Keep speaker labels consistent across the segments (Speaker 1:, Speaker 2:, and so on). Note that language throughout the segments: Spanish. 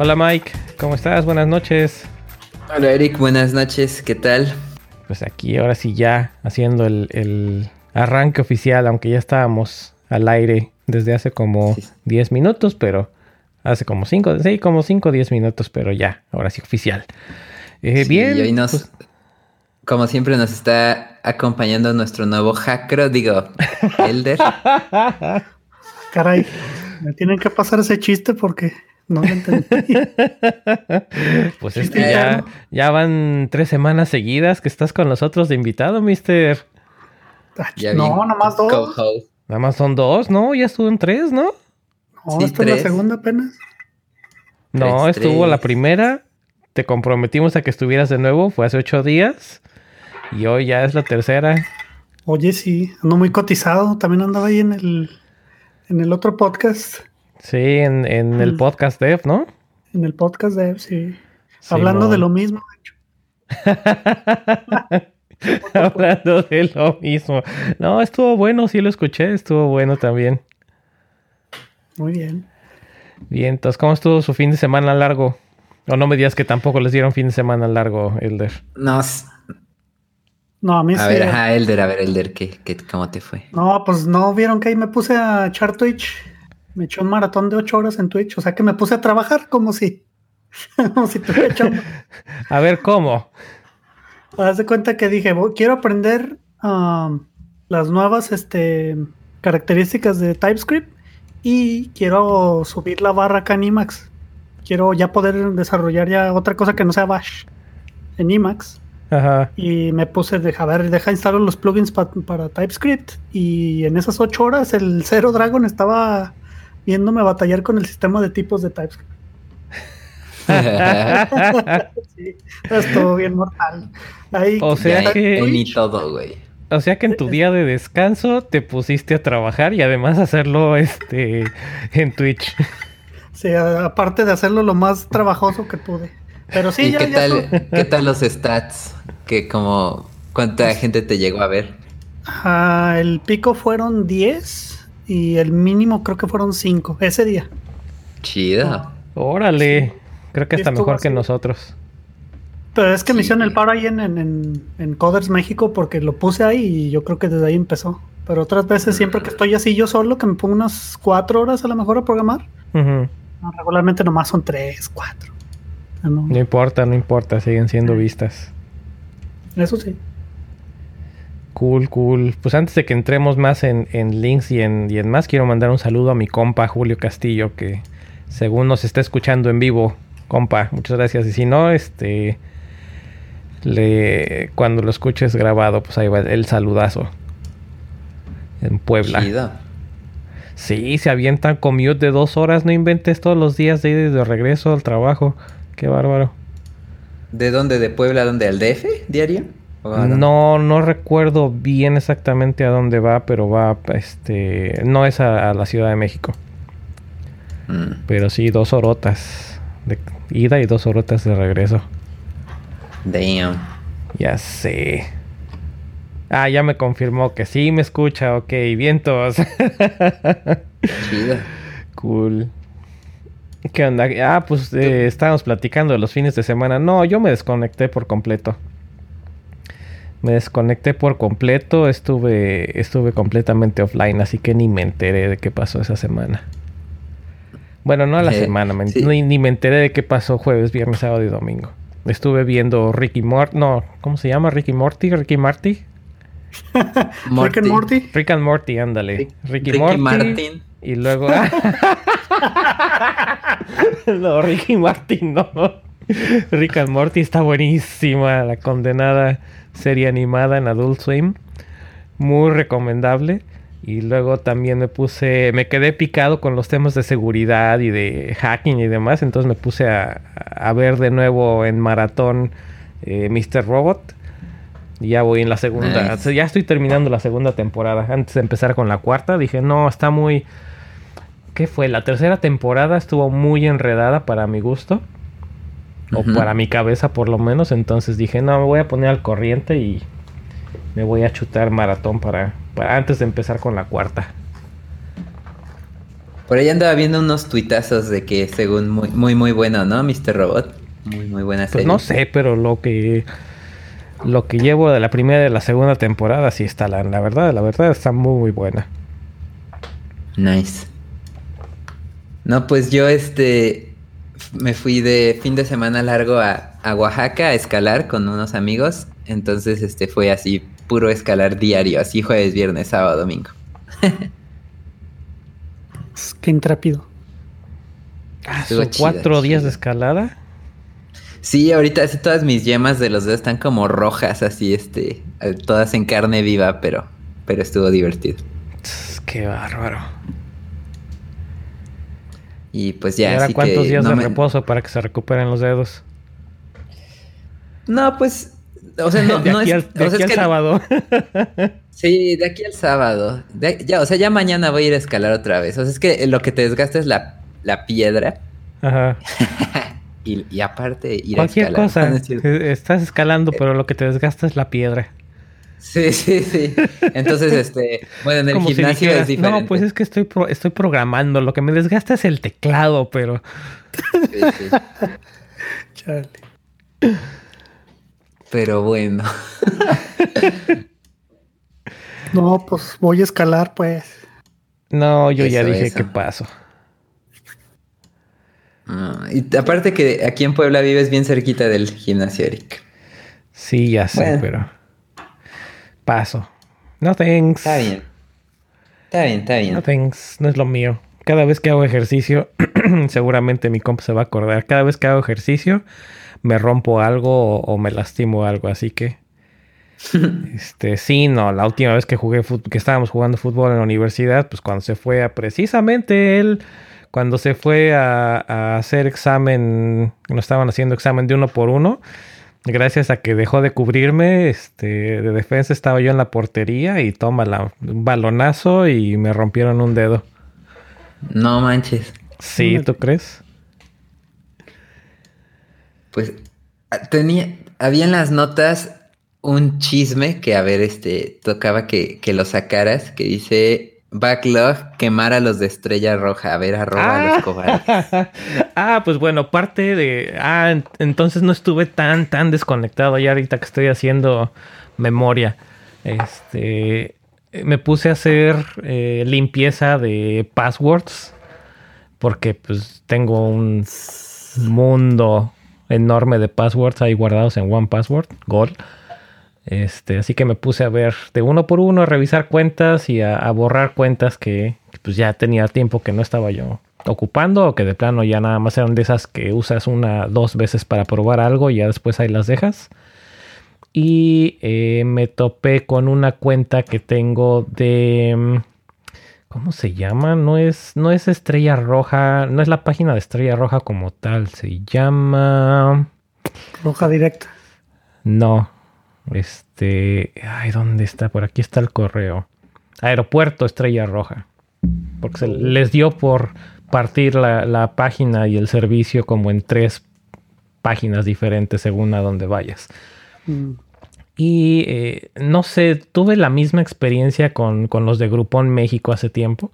Speaker 1: Hola Mike, ¿cómo estás? Buenas noches.
Speaker 2: Hola Eric, buenas noches, ¿qué tal?
Speaker 1: Pues aquí ahora sí ya haciendo el, arranque oficial, aunque ya estábamos al aire desde hace como 10 minutos, pero hace como 5, sí, como 5 o 10 minutos, pero ya, ahora sí oficial.
Speaker 2: Eh, bien. Y hoy nos, pues como siempre nos está acompañando nuestro nuevo hacker, digo, Elder.
Speaker 3: Caray, me tienen que pasar ese chiste porque no lo entendí.
Speaker 1: pues es que ya, ya van tres semanas seguidas que estás con nosotros de invitado, mister.
Speaker 3: no, nomás dos.
Speaker 1: Nada más son dos, ¿no? Ya estuvo en tres, ¿no?
Speaker 3: No, esta es la segunda apenas.
Speaker 1: No, estuvo la primera. Te comprometimos a que estuvieras de nuevo. Fue hace ocho días. Y hoy ya es la tercera.
Speaker 3: Oye, sí, ando muy cotizado. También andaba ahí en el, en el otro podcast.
Speaker 1: Sí, en, el podcast Dev, ¿no?
Speaker 3: En el podcast Dev, sí. Hablando de lo mismo,
Speaker 1: Hablando de lo mismo. No, estuvo bueno, sí lo escuché, estuvo bueno también.
Speaker 3: Muy bien.
Speaker 1: Bien, entonces, ¿cómo estuvo su fin de semana largo? O no me digas que tampoco les dieron fin de semana largo, Elder.
Speaker 2: No,
Speaker 3: no, a mí
Speaker 2: a Ver, ajá, Elder, a ver, Elder, ¿qué, cómo te fue?
Speaker 3: No, pues no vieron que ahí me puse a echar Twitch. Me eché un maratón de ocho horas en Twitch. O sea que me puse a trabajar como si. como si te echando.
Speaker 1: a ver, ¿cómo?
Speaker 3: Haz de cuenta que dije, quiero aprender um, las nuevas este, características de TypeScript y quiero subir la barra acá en Emacs. Quiero ya poder desarrollar ya otra cosa que no sea Bash en Emacs. Y me puse, de, a ver, deja instalar los plugins para TypeScript. Y en esas ocho horas el Zero Dragon estaba viéndome batallar con el sistema de tipos de TypeScript. sí, estuvo bien mortal.
Speaker 1: o sea que...
Speaker 2: Ni todo, güey.
Speaker 1: O sea que en tu día de descanso te pusiste a trabajar y además hacerlo este en Twitch.
Speaker 3: Sí, aparte de hacerlo lo más trabajoso que pude. Pero sí,
Speaker 2: ¿Y qué, tal, ¿qué tal los stats? Que como, ¿Cuánta gente te llegó a ver?
Speaker 3: Ah, el pico fueron 10 y el mínimo creo que fueron 5 ese día.
Speaker 2: Chida.
Speaker 1: Órale. Creo que está mejor que nosotros.
Speaker 3: Pero es que me hicieron el paro ahí en, en, Coders México porque lo puse ahí y yo creo que desde ahí empezó. Pero otras veces, siempre que estoy así yo solo, que me pongo unas 4 horas a lo mejor a programar. regularmente nomás son 3, 4.
Speaker 1: No, importa, no importa, siguen siendo vistas.
Speaker 3: Eso sí.
Speaker 1: Cool, cool. Pues antes de que entremos más en, links y en, y en más, quiero mandar un saludo a mi compa Julio Castillo, que según nos está escuchando en vivo, compa, muchas gracias. Y si no, este, le, cuando lo escuches grabado, pues ahí va el saludazo. En Puebla. Sí, se avientan commute de dos horas, no inventes todos los días de ir de regreso al trabajo. Qué bárbaro.
Speaker 2: ¿De dónde? ¿De Puebla? ¿Dónde? ¿Al DF diario?
Speaker 1: No, no recuerdo bien exactamente a dónde va, pero va, este, no es a, la Ciudad de México. Mm. Pero sí, dos horotas de ida y dos horotas de regreso.
Speaker 2: Damn.
Speaker 1: Ya sé. Ah, ya me confirmó que sí me escucha, ok, vientos. Cool. ¿Qué onda? Ah, pues eh, estábamos platicando de los fines de semana. No, yo me desconecté por completo. Me desconecté por completo, estuve, estuve completamente offline, así que ni me enteré de qué pasó esa semana. Bueno, no a la eh, semana, ni, me enteré de qué pasó jueves, viernes, sábado y domingo. Estuve viendo Ricky Morty, no, ¿cómo se llama? Ricky Morty, Ricky Marty.
Speaker 3: Rick and Morty.
Speaker 1: Rick and Morty, ándale. Ricky, Ricky Morty. Martin. Y luego. no, Ricky Martin, no. Rick and Morty está buenísima. La condenada serie animada en Adult Swim. Muy recomendable. Y luego también me puse, me quedé picado con los temas de seguridad y de hacking y demás. Entonces me puse a, ver de nuevo en maratón eh, Mr. Robot. Y ya voy en la segunda. Ya estoy terminando la segunda temporada. Antes de empezar con la cuarta, dije, no, está muy ¿Qué fue? La tercera temporada estuvo muy enredada para mi gusto. O para mi cabeza por lo menos. Entonces dije, no, me voy a poner al corriente y me voy a chutar maratón para, para antes de empezar con la cuarta.
Speaker 2: Por ahí andaba viendo unos tuitazos de que según muy, muy, muy bueno, ¿no? Mr. Robot. Muy, muy buena serie.
Speaker 1: Pues no sé, pero lo que lo que llevo de la primera y de la segunda temporada sí está la, la verdad, la verdad está muy, muy buena.
Speaker 2: Nice. No, pues yo este me fui de fin de semana largo a, a, Oaxaca a escalar con unos amigos. Entonces, este fue así, puro escalar diario, así jueves, viernes, sábado, domingo.
Speaker 3: Qué intrépido.
Speaker 1: Ah, ¿Son cuatro días de escalada?
Speaker 2: Sí, ahorita así todas mis yemas de los dedos están como rojas, así, este, todas en carne viva, pero, pero estuvo divertido.
Speaker 1: Qué bárbaro.
Speaker 2: Y pues ya.
Speaker 1: ¿Y ahora cuántos días de reposo para que se recuperen los dedos?
Speaker 2: No, pues. O sea, no,
Speaker 1: de
Speaker 2: no
Speaker 1: aquí
Speaker 2: es.
Speaker 1: Al, de
Speaker 2: o sea,
Speaker 1: aquí
Speaker 2: es
Speaker 1: al
Speaker 2: que,
Speaker 1: sábado.
Speaker 2: sí, de aquí al sábado. De, ya, o sea, ya mañana voy a ir a escalar otra vez. O sea, es que lo que te desgasta es la, la piedra.
Speaker 1: Ajá.
Speaker 2: y, y, aparte, ir
Speaker 1: Cualquier
Speaker 2: a escalar.
Speaker 1: cosa. No Estás escalando, pero lo que te desgasta es la piedra.
Speaker 2: Sí, sí, sí. Entonces, este, bueno, en el
Speaker 1: Como
Speaker 2: gimnasio
Speaker 1: si dijeras,
Speaker 2: es diferente.
Speaker 1: No, pues es que estoy, pro, estoy programando. Lo que me desgasta es el teclado, pero.
Speaker 2: Sí, sí.
Speaker 3: Chale.
Speaker 2: Pero bueno.
Speaker 3: No, pues voy a escalar, pues.
Speaker 1: No, yo ya dije
Speaker 2: eso.
Speaker 1: que paso.
Speaker 2: Ah, y aparte que aquí en Puebla vives bien cerquita del gimnasio, Eric.
Speaker 1: Sí, ya sé,
Speaker 2: Bueno.
Speaker 1: pero. Paso. No thanks.
Speaker 2: Está bien. Está bien, está bien.
Speaker 1: No thanks. No es lo mío. Cada vez que hago ejercicio, seguramente mi comp se va a acordar. Cada vez que hago ejercicio, me rompo algo o, o me lastimo algo. Así que. Este, sí, no, la última vez que jugué que estábamos jugando fútbol en la universidad, pues cuando se fue a precisamente él, cuando se fue a, a hacer examen, no estaban haciendo examen de uno por uno, gracias a que dejó de cubrirme, este, de defensa estaba yo en la portería y toma la, un balonazo y me rompieron un dedo.
Speaker 2: No manches.
Speaker 1: Sí, ¿tú crees?
Speaker 2: Pues ah, tenía, había en las notas un chisme que a ver, este, tocaba que, que lo sacaras, que dice backlog quemar a los de Estrella Roja, a ver arroba a los cobardes.
Speaker 1: ah, pues bueno, parte de. Ah, en- entonces no estuve tan, tan desconectado ya ahorita que estoy haciendo memoria. Este. Me puse a hacer eh, limpieza de passwords. Porque pues tengo un mundo enorme de passwords ahí guardados en One Password, Gold. Este, así que me puse a ver de uno por uno, a revisar cuentas y a, a borrar cuentas que pues ya tenía tiempo que no estaba yo ocupando o que de plano ya nada más eran de esas que usas una, dos veces para probar algo y ya después ahí las dejas. Y eh, me topé con una cuenta que tengo de... ¿Cómo se llama? No es, no es Estrella Roja, no es la página de Estrella Roja como tal, se llama...
Speaker 3: Roja directa.
Speaker 1: No. Este. Ay, ¿dónde está? Por aquí está el correo. Aeropuerto Estrella Roja. Porque se les dio por partir la, la página y el servicio como en tres páginas diferentes según a dónde vayas.
Speaker 3: Mm.
Speaker 1: Y eh, no sé, tuve la misma experiencia con, con los de Groupon México hace tiempo.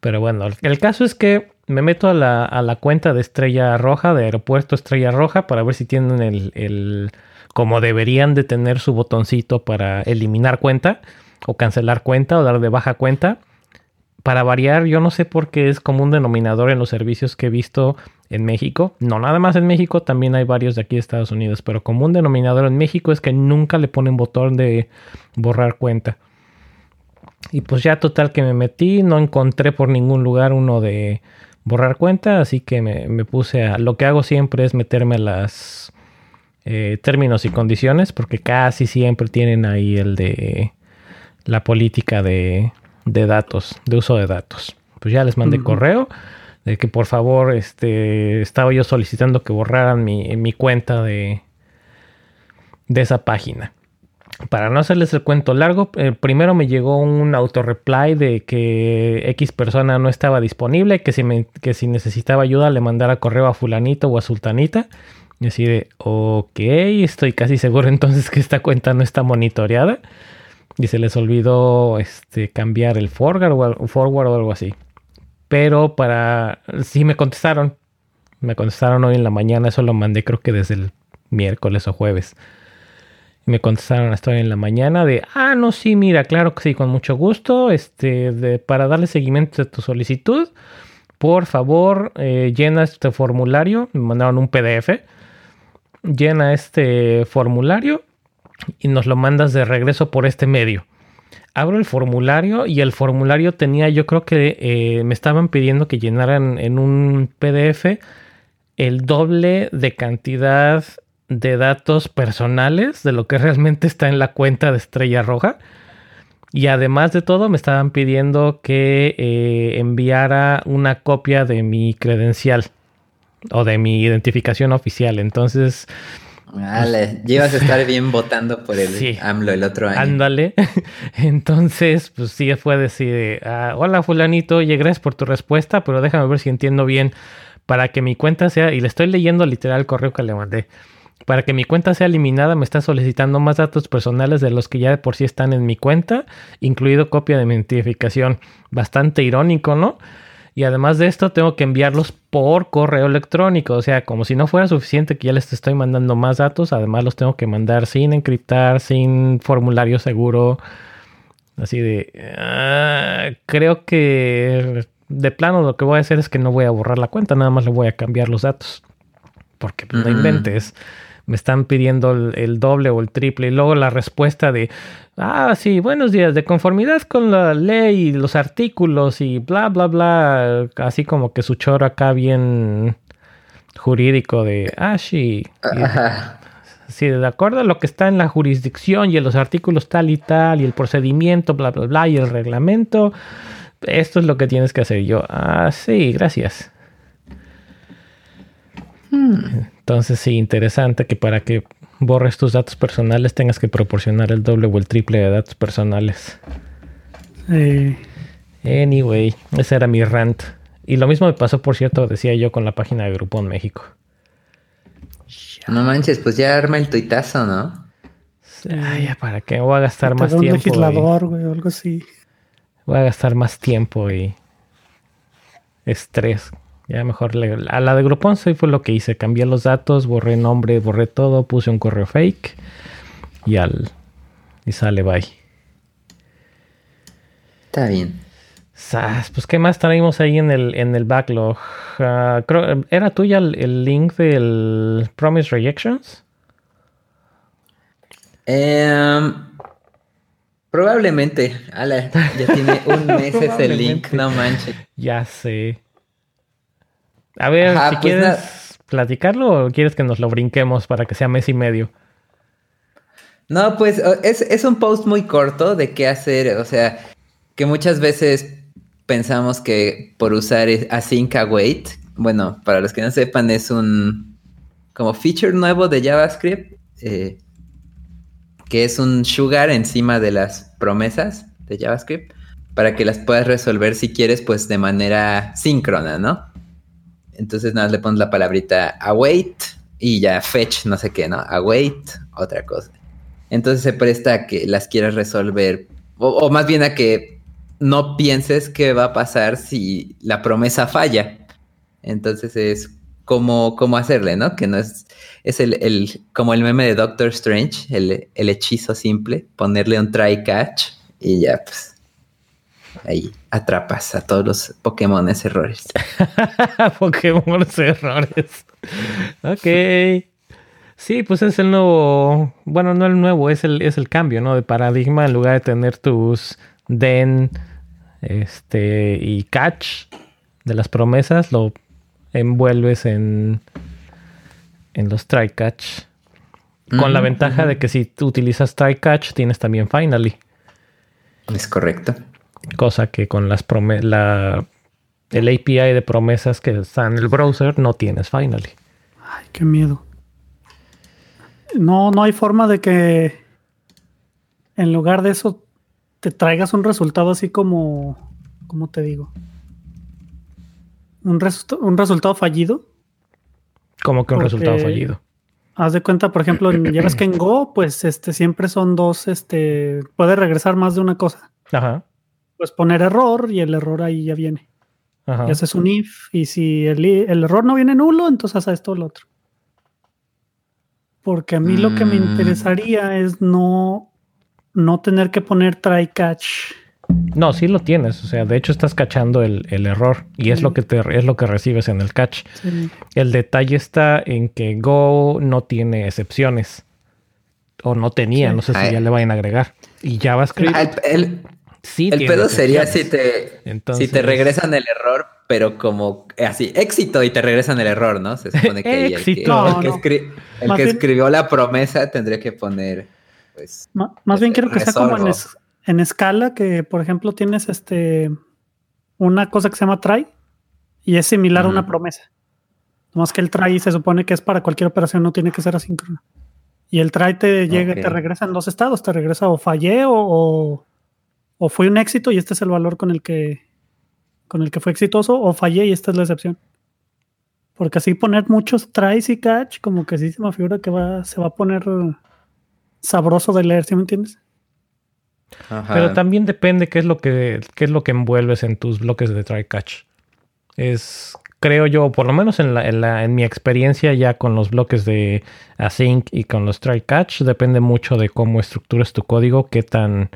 Speaker 1: Pero bueno, el caso es que me meto a la, a la cuenta de Estrella Roja, de Aeropuerto Estrella Roja, para ver si tienen el, el- como deberían de tener su botoncito para eliminar cuenta, o cancelar cuenta, o dar de baja cuenta. Para variar, yo no sé por qué es como un denominador en los servicios que he visto en México. No nada más en México, también hay varios de aquí de Estados Unidos, pero como un denominador en México es que nunca le ponen botón de borrar cuenta. Y pues ya total que me metí, no encontré por ningún lugar uno de borrar cuenta, así que me, me puse a... Lo que hago siempre es meterme a las eh, términos y condiciones, porque casi siempre tienen ahí el de la política de, de datos, de uso de datos. Pues ya les mandé correo de que por favor este, estaba yo solicitando que borraran mi, mi cuenta de, de esa página. Para no hacerles el cuento largo, eh, primero me llegó un autoreply de que X persona no estaba disponible, que si, me- que si necesitaba ayuda le mandara correo a fulanito o a sultanita. Y así de, ok, estoy casi seguro entonces que esta cuenta no está monitoreada. Y se les olvidó este, cambiar el forward o, forward o algo así. Pero para... Sí me contestaron. Me contestaron hoy en la mañana. Eso lo mandé creo que desde el miércoles o jueves. Me contestaron hasta hoy en la mañana de, ah, no, sí, mira, claro que sí, con mucho gusto. Este, de, para darle seguimiento a tu solicitud, por favor, eh, llena este formulario. Me mandaron un PDF. Llena este formulario y nos lo mandas de regreso por este medio. Abro el formulario y el formulario tenía, yo creo que eh, me estaban pidiendo que llenaran en un PDF el doble de cantidad de datos personales de lo que realmente está en la cuenta de Estrella Roja. Y además de todo, me estaban pidiendo que eh, enviara una copia de mi credencial o de mi identificación oficial. Entonces.
Speaker 2: Vale, llevas a estar bien votando por el AMLO el otro año.
Speaker 1: Ándale. Entonces, pues sí fue decir: ah, Hola, Fulanito, oye, gracias por tu respuesta, pero déjame ver si entiendo bien para que mi cuenta sea. Y le estoy leyendo literal el correo que le mandé. Para que mi cuenta sea eliminada me está solicitando más datos personales de los que ya de por sí están en mi cuenta, incluido copia de mi identificación. Bastante irónico, ¿no? Y además de esto tengo que enviarlos por correo electrónico. O sea, como si no fuera suficiente que ya les estoy mandando más datos, además los tengo que mandar sin encriptar, sin formulario seguro. Así de... Ah, creo que de plano lo que voy a hacer es que no voy a borrar la cuenta, nada más le voy a cambiar los datos. Porque no inventes me están pidiendo el, doble o el triple. Y luego la respuesta de, ah, sí, buenos días, de conformidad con la ley y los artículos y bla, bla, bla. Así como que su choro acá bien jurídico de, ah, sí. Sí, de acuerdo a lo que está en la jurisdicción y en los artículos tal y tal y el procedimiento, bla, bla, bla, y el reglamento, esto es lo que tienes que hacer. yo, ah, sí, gracias. Hmm. Entonces sí, interesante que para que borres tus datos personales tengas que proporcionar el doble o el triple de datos personales. Anyway, ese era mi rant. Y lo mismo me pasó, por cierto, decía yo con la página de Grupón México.
Speaker 2: No manches, pues ya arma el tuitazo, ¿no?
Speaker 1: Ay, ¿para qué? Voy a gastar más tiempo.
Speaker 3: legislador, güey, algo así.
Speaker 1: Voy a gastar más tiempo y estrés ya mejor a la de Groupon fue lo que hice. Cambié los datos, borré nombre, borré todo, puse un correo fake y al y sale bye.
Speaker 2: Está bien.
Speaker 1: Pues qué más traímos ahí en el, en el backlog. Ah, ¿Era tuya el, link del Promise Rejections?
Speaker 2: Em, probablemente. ya tiene un mes ese link, no manches.
Speaker 1: Ya sé. A ver, si pues quieres platicarlo o quieres que nos lo brinquemos para que sea mes y medio.
Speaker 2: No, pues es, un post muy corto de qué hacer. O sea, que muchas veces pensamos que por usar async await, bueno, para los que no sepan, es un como feature nuevo de JavaScript, eh, que es un sugar encima de las promesas de JavaScript, para que las puedas resolver si quieres, pues de manera síncrona, ¿no? Entonces nada, le pones la palabrita await y ya fetch, no sé qué, ¿no? Await, otra cosa. Entonces se presta a que las quieras resolver, o, más bien a que no pienses qué va a pasar si la promesa falla. Entonces es como, cómo hacerle, ¿no? Que no es, es el, como el meme de Doctor Strange, el, el hechizo simple, ponerle un try catch y ya, pues ahí atrapas a todos los Pokémon errores.
Speaker 1: Pokémon errores. ok. Sí, pues es el nuevo, bueno, no el nuevo, es el, es el cambio, ¿no? De paradigma, en lugar de tener tus den este, y catch de las promesas, lo envuelves en, en los try catch. Con la ventaja de que si tú utilizas try catch, tienes también finally.
Speaker 2: Es correcto.
Speaker 1: Cosa que con las la, el API de promesas que está en el browser no tienes finally.
Speaker 3: Ay, qué miedo. No, no hay forma de que en lugar de eso te traigas un resultado así como, ¿cómo te digo? Un, un resultado fallido.
Speaker 1: ¿Cómo que un resultado fallido?
Speaker 3: Haz de cuenta, por ejemplo, ya ves que en Go, pues este siempre son dos, este, puede regresar más de una cosa.
Speaker 1: Ajá pues
Speaker 3: poner error y el error ahí ya viene.
Speaker 1: Ajá.
Speaker 3: Y haces un if. Y si el, i- el error no viene nulo, entonces haces esto o lo otro. Porque a mí lo que me
Speaker 2: Mm.
Speaker 3: interesaría es no, no tener que poner try catch.
Speaker 1: No, sí lo tienes. O sea, de hecho estás cachando el, el error y es lo que te es lo que recibes en el catch.
Speaker 3: Sí.
Speaker 1: El detalle está en que Go no tiene excepciones. O no tenía,
Speaker 3: Sí.
Speaker 1: no sé si
Speaker 2: Ay.
Speaker 1: ya le vayan a agregar. Y JavaScript
Speaker 2: el, el-
Speaker 1: sí
Speaker 2: el pedo sería si te,
Speaker 1: Entonces-
Speaker 2: si te regresan el error, pero como eh, así, éxito y te regresan el error, ¿no? Se supone que el que,
Speaker 1: Éxito.
Speaker 3: No,
Speaker 2: el que
Speaker 3: no.
Speaker 2: escri- el
Speaker 3: Más
Speaker 2: que
Speaker 3: bien-
Speaker 2: escribió la promesa tendría que poner, pues,
Speaker 3: Ma- Más bien quiero que sea como en,
Speaker 2: Resolvo.
Speaker 3: es- en escala, que por ejemplo tienes este una cosa que se llama try y es similar a una promesa. Más que el try se supone que es para cualquier operación, no tiene que ser asíncrono. Y el try te llega, te regresa en dos estados, te regresa o fallé o, o, o fue un éxito y este es el valor con el que con el que fue exitoso, o fallé y esta es la excepción. Porque así poner muchos tries y catch, como que sí se me figura que va, se va a poner sabroso de leer, ¿sí me entiendes?
Speaker 2: ajá.
Speaker 1: Pero también depende qué es lo que qué es lo que envuelves en tus bloques de try catch. Es creo yo, por lo menos en la, en la- en mi experiencia ya con los bloques de async y con los try catch depende mucho de cómo estructuras tu código, qué tan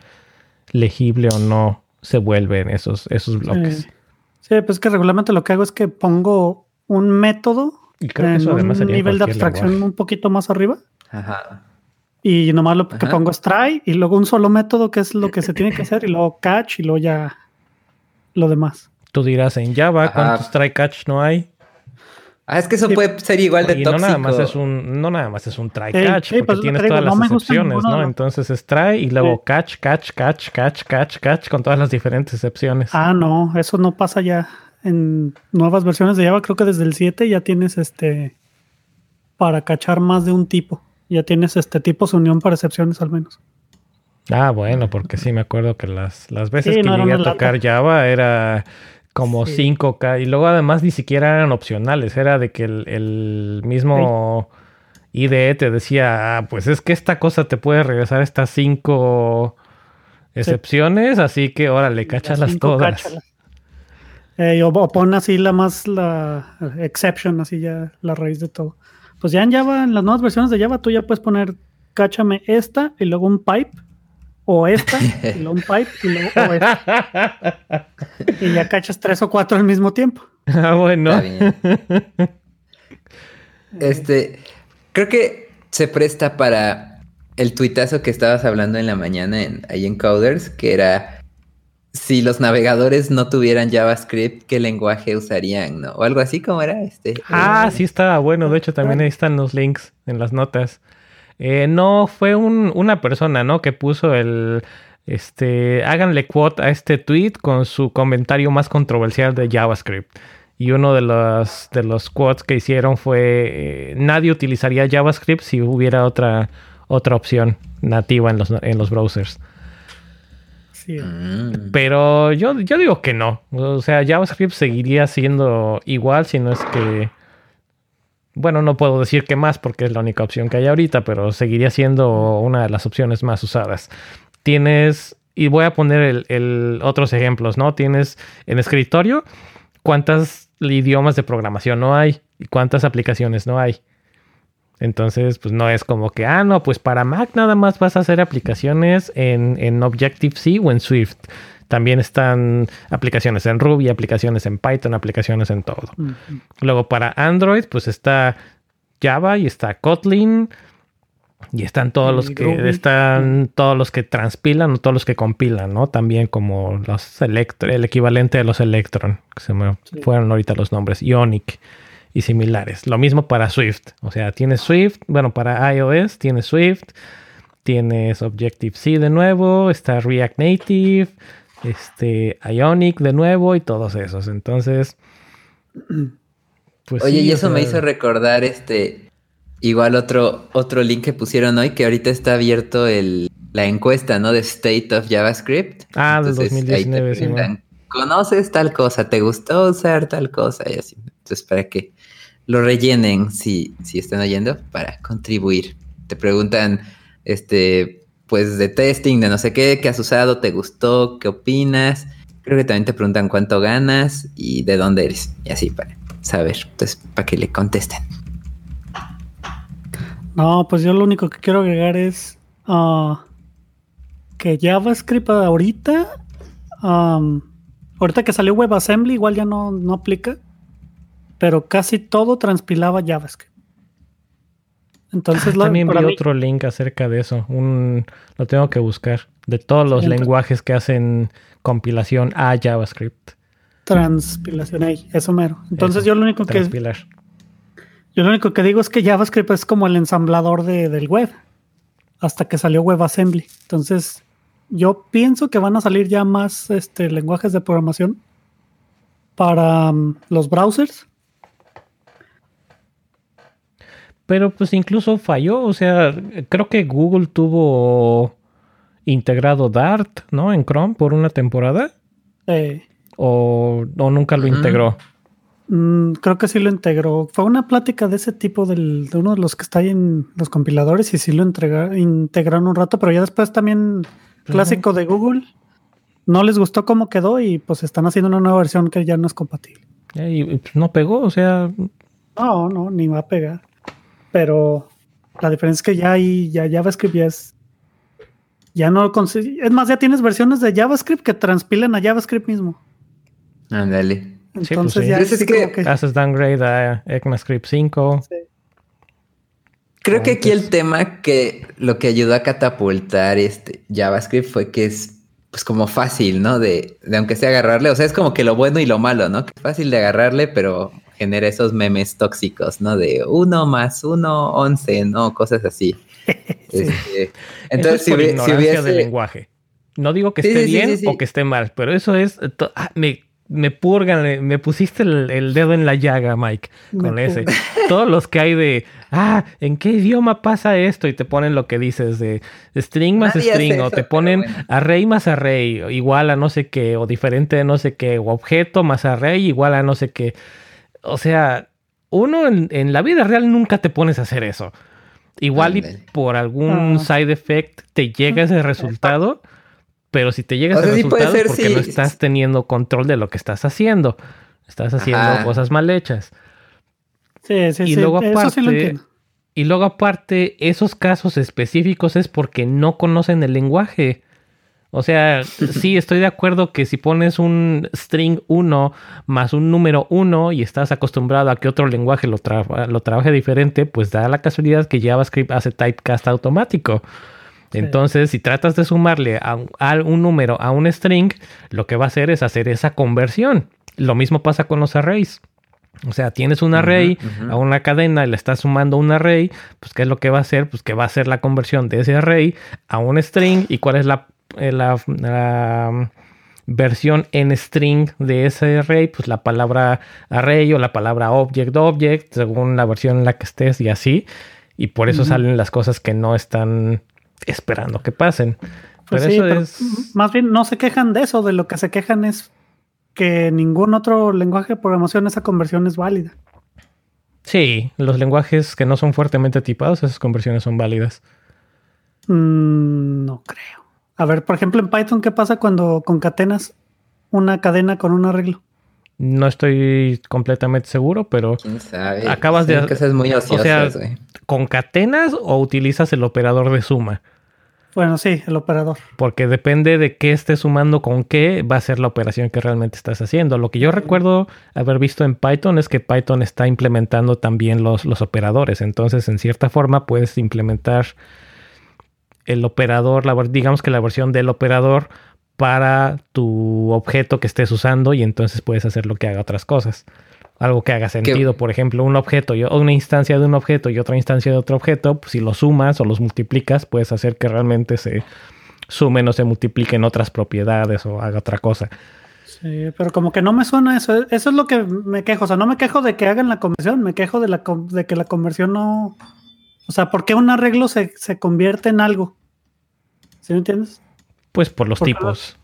Speaker 1: legible o no se vuelven esos esos bloques.
Speaker 3: Sí. Sí, pues que regularmente lo que hago es que pongo un método
Speaker 1: Y creo que eso además
Speaker 3: un
Speaker 1: sería
Speaker 3: nivel de abstracción
Speaker 1: lenguaje.
Speaker 3: un poquito más arriba
Speaker 2: Ajá.
Speaker 3: y nomás lo que
Speaker 2: Ajá.
Speaker 3: pongo es try y luego un solo método que es lo que se tiene que hacer y luego catch y luego ya lo demás.
Speaker 1: Tú dirás en Java
Speaker 2: Ajá.
Speaker 1: cuántos try catch no hay.
Speaker 2: Ah, es que eso
Speaker 3: Sí.
Speaker 2: puede ser igual de
Speaker 1: y no
Speaker 2: tóxico.
Speaker 1: nada más es un no nada más es un try catch
Speaker 3: sí,
Speaker 1: porque
Speaker 3: pues,
Speaker 1: tienes todas
Speaker 3: no
Speaker 1: las excepciones, ¿no?
Speaker 3: no.
Speaker 1: Entonces es try y luego
Speaker 3: Sí.
Speaker 1: catch, catch, catch, catch, catch, catch con todas las diferentes excepciones.
Speaker 3: Ah, no, eso no pasa ya en nuevas versiones de Java. Creo que desde el 7 ya tienes este para cachar más de un tipo. Ya tienes este tipos unión para excepciones al menos.
Speaker 1: Ah, bueno, porque sí me acuerdo que las, las veces
Speaker 3: Sí,
Speaker 1: que
Speaker 3: no,
Speaker 1: llegué a tocar Java era como
Speaker 3: Sí.
Speaker 1: 5K y luego además ni siquiera eran opcionales, era de que el, el mismo IDE te decía, ah, pues es que esta cosa te puede regresar estas cinco excepciones, así que órale, cáchalas
Speaker 3: cinco,
Speaker 1: todas.
Speaker 3: cáchalas. Eh, o, o pon así la más la exception, así ya la raíz de todo. Pues ya en Java, en las nuevas versiones de Java, tú ya puedes poner cáchame esta y luego un pipe, o esta, y luego un pipe, y luego o esta. Y ya cachas tres o cuatro al mismo tiempo.
Speaker 1: ah, bueno.
Speaker 2: Está bien. Este, creo que se presta para el tuitazo que estabas hablando en la mañana en, ahí en Coders, que era si los navegadores no tuvieran JavaScript, ¿qué lenguaje usarían? ¿No? O algo así como era este.
Speaker 1: Ah,
Speaker 2: eh,
Speaker 1: sí estaba bueno. De hecho, también ahí están los links en las notas. Eh, no, fue un- una persona, ¿no? Que puso el... Este, háganle quote a este tweet con su comentario más controversial de JavaScript. Y uno de los, de los quotes que hicieron fue, eh, nadie utilizaría JavaScript si hubiera otra, otra opción nativa en los, en los browsers.
Speaker 3: Sí.
Speaker 2: mm.
Speaker 1: Pero yo, yo digo que no. O sea, JavaScript seguiría siendo igual si no es que... Bueno, no puedo decir que más porque es la única opción que hay ahorita, pero seguiría siendo una de las opciones más usadas. Tienes, y voy a poner el, otros ejemplos, ¿no? Tienes en escritorio, ¿cuántos idiomas de programación no hay? ¿Y cuántas aplicaciones no hay? Entonces, pues no es como que, ah, no, pues para Mac nada más vas a hacer aplicaciones en, en Objective-C o en Swift. También están aplicaciones en Ruby, aplicaciones en Python, aplicaciones en todo. Luego para Android, pues está Java y está Kotlin. Y están todos
Speaker 3: Y
Speaker 1: los que están todos los que transpilan o todos los que compilan, ¿no? También como los Electron, el equivalente de los Electron, que se me
Speaker 3: Sí.
Speaker 1: fueron ahorita los nombres, Ionic y similares. Lo mismo para Swift. O sea, tienes Swift, bueno, para iOS tienes Swift, tienes Objective-C de nuevo, está React Native, este Ionic de nuevo y todos esos. Entonces, pues
Speaker 2: Oye,
Speaker 1: sí,
Speaker 2: y
Speaker 1: o
Speaker 2: eso me hizo recordar este igual otro otro link que pusieron hoy que ahorita está abierto el la encuesta, ¿no? De State of JavaScript.
Speaker 1: Ah, del
Speaker 2: Entonces, ahí te
Speaker 1: 2019, sí,
Speaker 2: ¿Conoces tal cosa? ¿Te gustó usar tal cosa? Y así. Entonces, para que lo rellenen si, si están oyendo, para contribuir. Te preguntan, este, pues de testing, de no sé qué, qué has usado, te gustó, qué opinas. Creo que también te preguntan cuánto ganas y de dónde eres. Y así para saber. Entonces, para que le contesten.
Speaker 3: No, pues yo lo único que quiero agregar es ah, que JavaScript ahorita, ahorita que salió WebAssembly, igual ya no, no aplica, pero casi todo transpilaba JavaScript. Entonces,
Speaker 1: ah, también vi
Speaker 3: mí-
Speaker 1: otro link acerca de eso. Un, lo tengo que buscar. De todos los lenguajes que hacen compilación a JavaScript.
Speaker 3: transpilación ahí, eso mero. Entonces
Speaker 1: Eso,
Speaker 3: yo lo único que yo lo único que digo es que JavaScript es como el ensamblador de- del web hasta que salió WebAssembly. Entonces yo pienso que van a salir ya más este, lenguajes de programación para mm, los browsers.
Speaker 1: Pero pues incluso falló. O sea, creo que Google tuvo integrado Dart, ¿no? En Chrome por una temporada.
Speaker 3: Eh,
Speaker 1: O, o nunca lo integró.
Speaker 3: mm, creo que sí lo integró. Fue una plática de ese tipo del, de uno de los que está ahí en los compiladores y sí lo entrega- integraron un rato, pero ya después también clásico de Google. No les gustó cómo quedó y pues están haciendo una nueva versión que ya no es compatible.
Speaker 1: Eh, Y, y, pues, no pegó. O sea,
Speaker 3: No, no, ni va a pegar. Pero la diferencia es que ya hay, ya JavaScript ya es. Ya no Es más, ya tienes versiones de JavaScript que transpilan a JavaScript mismo.
Speaker 2: Ándale.
Speaker 3: Entonces
Speaker 1: sí.
Speaker 3: ya
Speaker 2: Pues que-
Speaker 1: haces downgrade a ECMAScript 5.
Speaker 2: Creo que aquí el tema que lo que ayudó a catapultar este JavaScript fue que es pues como fácil, ¿no? De, de aunque sea agarrarle, o sea, es como que lo bueno y lo malo, ¿no? Que es fácil de agarrarle, pero genera esos memes tóxicos, ¿no? De uno más uno, once, ¿no? Cosas así. Este, entonces,
Speaker 1: eso
Speaker 2: si,
Speaker 1: es por
Speaker 2: hubie- si
Speaker 1: del
Speaker 2: hubiese...
Speaker 1: lenguaje. No digo que
Speaker 2: Sí,
Speaker 1: esté
Speaker 2: sí,
Speaker 1: bien o que esté mal, pero eso es. ah, me, me purgan, me pusiste el, el dedo en la llaga, Mike, con
Speaker 3: Me
Speaker 1: ese. Todos los que hay de. Ah, ¿en qué idioma pasa esto? Y te ponen lo que dices de string más
Speaker 2: Nadie
Speaker 1: string, o te ponen
Speaker 2: bueno.
Speaker 1: array más array, igual a no sé qué, o diferente de no sé qué, o objeto más array igual a no sé qué. O sea, uno en, en la vida real nunca te pones a hacer eso. Igual y por algún
Speaker 3: Ah.
Speaker 1: side effect te llega ese resultado, pero si te llega
Speaker 2: O
Speaker 1: ese
Speaker 2: sea, sí puede
Speaker 1: resultado es
Speaker 2: ser
Speaker 1: porque no estás teniendo control de lo que estás haciendo. Estás haciendo
Speaker 2: Ajá.
Speaker 1: cosas mal hechas.
Speaker 3: Sí, sí,
Speaker 1: y
Speaker 3: sí.
Speaker 1: luego
Speaker 3: Eso sí lo
Speaker 1: aparte-
Speaker 3: entiendo.
Speaker 1: Y luego aparte, esos casos específicos es porque no conocen el lenguaje. O sea, sí, estoy de acuerdo que si pones un string 1 más un número 1 y estás acostumbrado a que otro lenguaje lo, tra- lo trabaje diferente, pues da la casualidad que JavaScript hace typecast automático.
Speaker 3: Sí.
Speaker 1: Entonces, si tratas de sumarle a, a un número a un string, lo que va a hacer es hacer esa conversión. Lo mismo pasa con los arrays. O sea, tienes un array a una cadena y le estás sumando un array, pues ¿qué es lo que va a hacer? Pues que va a hacer la conversión de ese array a un string y cuál es la, eh, la- la, um, versión en string de ese array, pues la palabra array o la palabra object object, según la versión en la que estés y así. Y por eso salen las cosas que no están esperando que pasen.
Speaker 3: Pues
Speaker 1: pero
Speaker 3: sí,
Speaker 1: eso
Speaker 3: pero
Speaker 1: es...
Speaker 3: Más bien no se quejan de eso, de lo que se quejan es que ningún otro lenguaje de programación esa conversión es válida.
Speaker 1: Sí, los lenguajes que no son fuertemente tipados, esas conversiones son válidas.
Speaker 3: Mm, no creo. A ver, por ejemplo, en Python, ¿qué pasa cuando concatenas una cadena con un arreglo?
Speaker 1: No estoy completamente seguro, pero
Speaker 2: ¿Quién sabe?
Speaker 1: Acabas de-
Speaker 2: cosas muy
Speaker 1: o
Speaker 2: ociosas,
Speaker 1: sea. ¿concatenas o utilizas el operador de suma?
Speaker 3: Bueno, sí, el operador.
Speaker 1: Porque depende de qué estés sumando con qué, va a ser la operación que realmente estás haciendo. Lo que yo recuerdo haber visto en Python es que Python está implementando también los, los operadores. Entonces, en cierta forma, puedes implementar el operador, la digamos que la versión del operador para tu objeto que estés usando y entonces puedes hacer lo que haga otras cosas. Algo que haga sentido, por ejemplo, un objeto y o una instancia de un objeto y otra instancia de otro objeto, pues si los sumas o los multiplicas, puedes hacer que realmente se sumen o se multipliquen otras propiedades o haga otra cosa.
Speaker 3: Sí, pero como que no me suena eso. Eso es lo que me quejo. O sea, no me quejo de que hagan la conversión, me quejo de, la, con- de que la conversión no... O sea, ¿por qué un arreglo se, se convierte en algo? ¿Sí me entiendes?
Speaker 1: Pues por los
Speaker 3: Por
Speaker 1: tipos.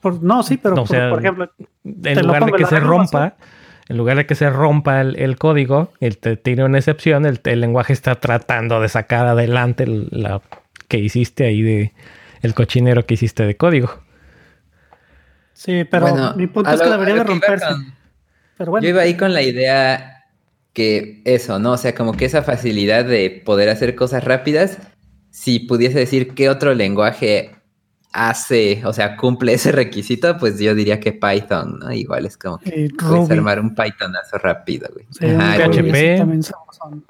Speaker 3: Por- no, sí, pero
Speaker 1: No, o
Speaker 3: por,
Speaker 1: sea,
Speaker 3: por ejemplo,
Speaker 1: En lugar de que se rompa, en lugar de que se rompa el, el código, el te tiene una excepción, el, el lenguaje está tratando de sacar adelante el- la que hiciste ahí de el cochinero que hiciste de código.
Speaker 3: Sí, pero
Speaker 2: Bueno,
Speaker 3: mi punto es que
Speaker 2: lo-
Speaker 3: debería de romperse.
Speaker 2: con-
Speaker 3: Pero bueno,
Speaker 2: Yo iba ahí con la idea que eso, ¿no? O sea, como que esa facilidad de poder hacer cosas rápidas, si pudiese decir qué otro lenguaje hace, o sea, cumple ese requisito, pues yo diría que Python, ¿no? Igual es como que puedes armar un Pythonazo rápido, güey.
Speaker 3: Sí, un
Speaker 2: Ajá,
Speaker 3: Ruby.
Speaker 1: PHP.
Speaker 3: también son-
Speaker 1: No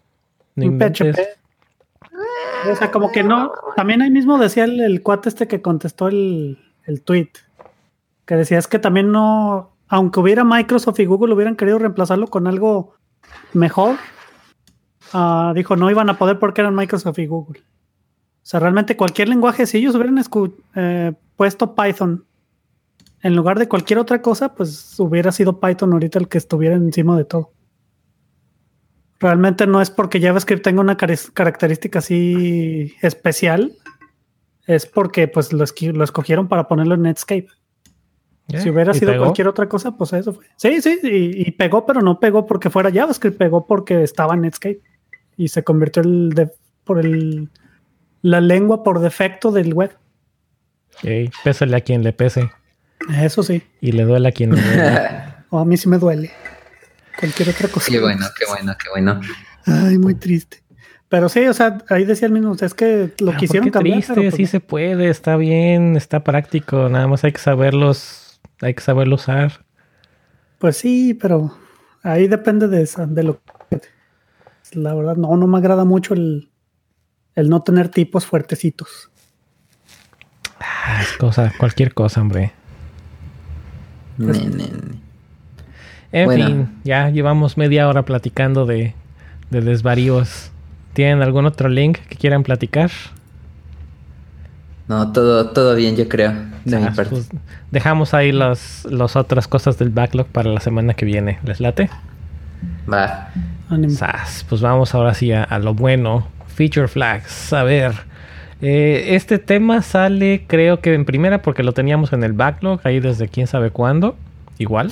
Speaker 3: un
Speaker 1: inventes.
Speaker 3: PHP. O sea, como que no. También ahí mismo decía el, el cuate este que contestó el, el tweet. Que decía es que también no. Aunque hubiera Microsoft y Google hubieran querido reemplazarlo con algo mejor. ah, dijo, no iban a poder porque eran Microsoft y Google. O sea, realmente cualquier lenguaje, si ellos hubieran eh, puesto Python en lugar de cualquier otra cosa, pues hubiera sido Python ahorita el que estuviera encima de todo. Realmente no es porque JavaScript tenga una característica así especial, es porque pues lo, lo escogieron para ponerlo en Netscape. Si hubiera
Speaker 1: ¿Y
Speaker 3: sido
Speaker 1: pegó?
Speaker 3: cualquier otra cosa, pues eso fue. Sí, sí, y, y pegó, pero no pegó porque fuera JavaScript, pegó porque estaba en Netscape y se convirtió el de- por el la lengua por defecto del web.
Speaker 1: Ey, pésale a quien le pese.
Speaker 3: Eso sí,
Speaker 1: Y le duele a quien le duele.
Speaker 3: o a mí sí me duele. Cualquier otra cosa.
Speaker 2: qué bueno, qué bueno, qué bueno.
Speaker 3: Ay, muy triste. Pero sí, o sea, ahí decía el mismo, o sea, es que lo
Speaker 1: Ah,
Speaker 3: quisieron
Speaker 1: ¿por qué
Speaker 3: cambiar.
Speaker 1: triste,
Speaker 3: pero, pues,
Speaker 1: sí se puede, está bien, está práctico, nada más hay que saberlos, hay que saberlo usar.
Speaker 3: Pues sí, pero ahí depende de esa, de lo que la verdad no, no me agrada mucho el, el no tener tipos fuertecitos.
Speaker 1: Ah, es cosa, cualquier cosa, hombre.
Speaker 2: Ne, ne, ne.
Speaker 1: En
Speaker 2: Bueno.
Speaker 1: fin, ya llevamos media hora platicando de, de desvaríos. ¿Tienen algún otro link que quieran platicar?
Speaker 2: No, todo, todo bien, yo creo, de mi
Speaker 1: Ah,
Speaker 2: parte.
Speaker 1: pues, dejamos ahí las las otras cosas del backlog para la semana que viene. ¿Les late?
Speaker 2: Va.
Speaker 1: Sas, pues vamos ahora sí a, a lo bueno. Feature flags. A ver. eh, este tema sale creo que en primera porque lo teníamos en el backlog ahí desde quién sabe cuándo. Igual.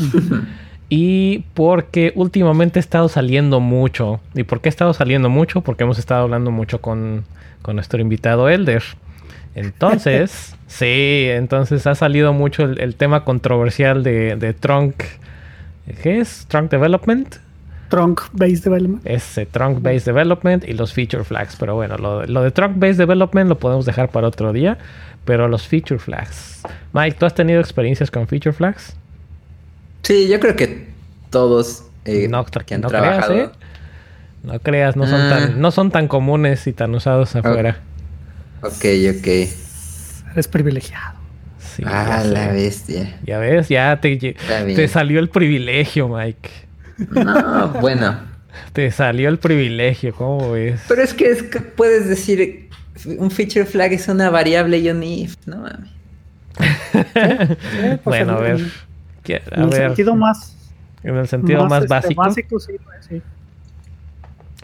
Speaker 1: y porque últimamente ha estado saliendo mucho. ¿Y por qué ha estado saliendo mucho? Porque hemos estado hablando mucho con, con nuestro invitado Elder. Entonces, sí, entonces ha salido mucho el, el tema controversial de, de Trunk. ¿Qué es? Trunk Development.
Speaker 3: Trunk Based Development.
Speaker 1: Ese Trunk Based Development y los Feature Flags. Pero bueno, lo, lo de Trunk Based Development lo podemos dejar para otro día. Pero los Feature Flags. Mike, ¿tú has tenido experiencias con Feature Flags?
Speaker 2: Sí, yo creo que todos eh,
Speaker 1: no,
Speaker 2: que han
Speaker 1: no creas,
Speaker 2: trabajado.
Speaker 1: ¿eh? No creas, no son,
Speaker 2: Ah.
Speaker 1: tan, no son tan comunes y tan usados afuera.
Speaker 2: Ok, ok.
Speaker 3: Eres privilegiado.
Speaker 1: Sí,
Speaker 2: ah, la bestia.
Speaker 1: Ya ves, ya te, te salió el privilegio, Mike.
Speaker 2: No, bueno.
Speaker 1: Te salió el privilegio, ¿cómo ves?
Speaker 2: Pero es que, es que puedes decir, un feature flag es una variable unif, no mames.
Speaker 3: Eh, pues,
Speaker 1: bueno, a ver.
Speaker 3: En,
Speaker 1: ¿qué- A
Speaker 3: en el
Speaker 1: ver,
Speaker 3: sentido más,
Speaker 1: en el sentido más,
Speaker 3: este,
Speaker 1: básico.
Speaker 3: sí, pues, sí.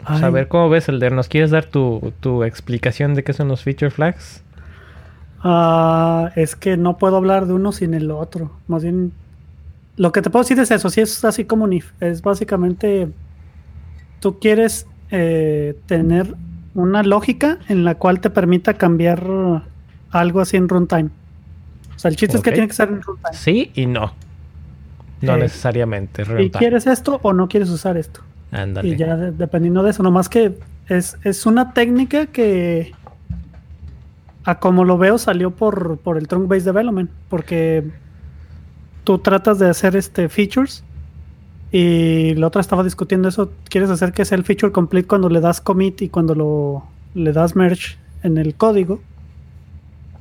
Speaker 1: Pues a ver, ¿cómo ves, Elder? ¿Nos quieres dar tu, tu explicación de qué son los feature flags?
Speaker 3: ah, es que no puedo hablar de uno sin el otro. Más bien, lo que te puedo decir es eso. Si es así como NIF, es básicamente tú quieres eh, tener una lógica en la cual te permita cambiar algo así en runtime. O sea, el chiste es que tiene que ser en runtime.
Speaker 1: Sí y no. No
Speaker 3: Eh,
Speaker 1: necesariamente.
Speaker 3: ¿Y quieres esto o no quieres usar esto?
Speaker 1: Ándale.
Speaker 3: Y ya de- dependiendo de eso, nomás que es, es una técnica que a como lo veo salió por, por el Trunk Based Development, porque tú tratas de hacer este features y la otra estaba discutiendo eso, quieres hacer que sea el feature complete cuando le das commit y cuando lo le das merge en el código.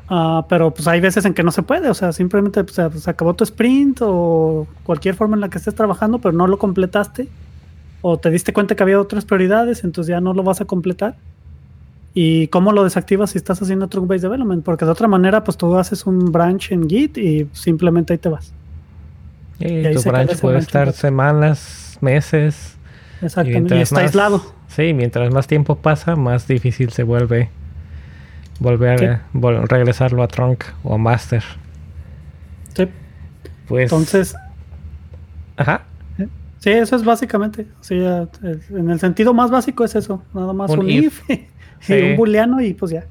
Speaker 3: Ah, pero pues hay veces en que no se puede, o sea, simplemente pues, se- se acabó tu sprint o cualquier forma en la que estés trabajando, pero no lo completaste o te diste cuenta que había otras prioridades, entonces ya no lo vas a completar. ¿Y cómo lo desactivas si estás haciendo Trunk Based Development? Porque de otra manera, pues tú haces un branch en Git y simplemente ahí te vas.
Speaker 1: Y
Speaker 3: ahí
Speaker 1: tu branch puede
Speaker 3: branch
Speaker 1: estar
Speaker 3: rato.
Speaker 1: semanas, meses.
Speaker 3: Exactamente. Y, está
Speaker 1: más-
Speaker 3: aislado.
Speaker 1: Sí, mientras más tiempo pasa, más difícil se vuelve volver
Speaker 3: Sí.
Speaker 1: a vol- regresarlo a trunk o a master.
Speaker 3: Sí.
Speaker 1: Pues.
Speaker 3: Entonces,
Speaker 1: Ajá.
Speaker 3: sí, eso es básicamente. Eh, en el sentido más básico es eso. Nada más
Speaker 1: Un
Speaker 3: un,
Speaker 1: if.
Speaker 3: if, y
Speaker 1: Sí.
Speaker 3: un booleano y pues ya.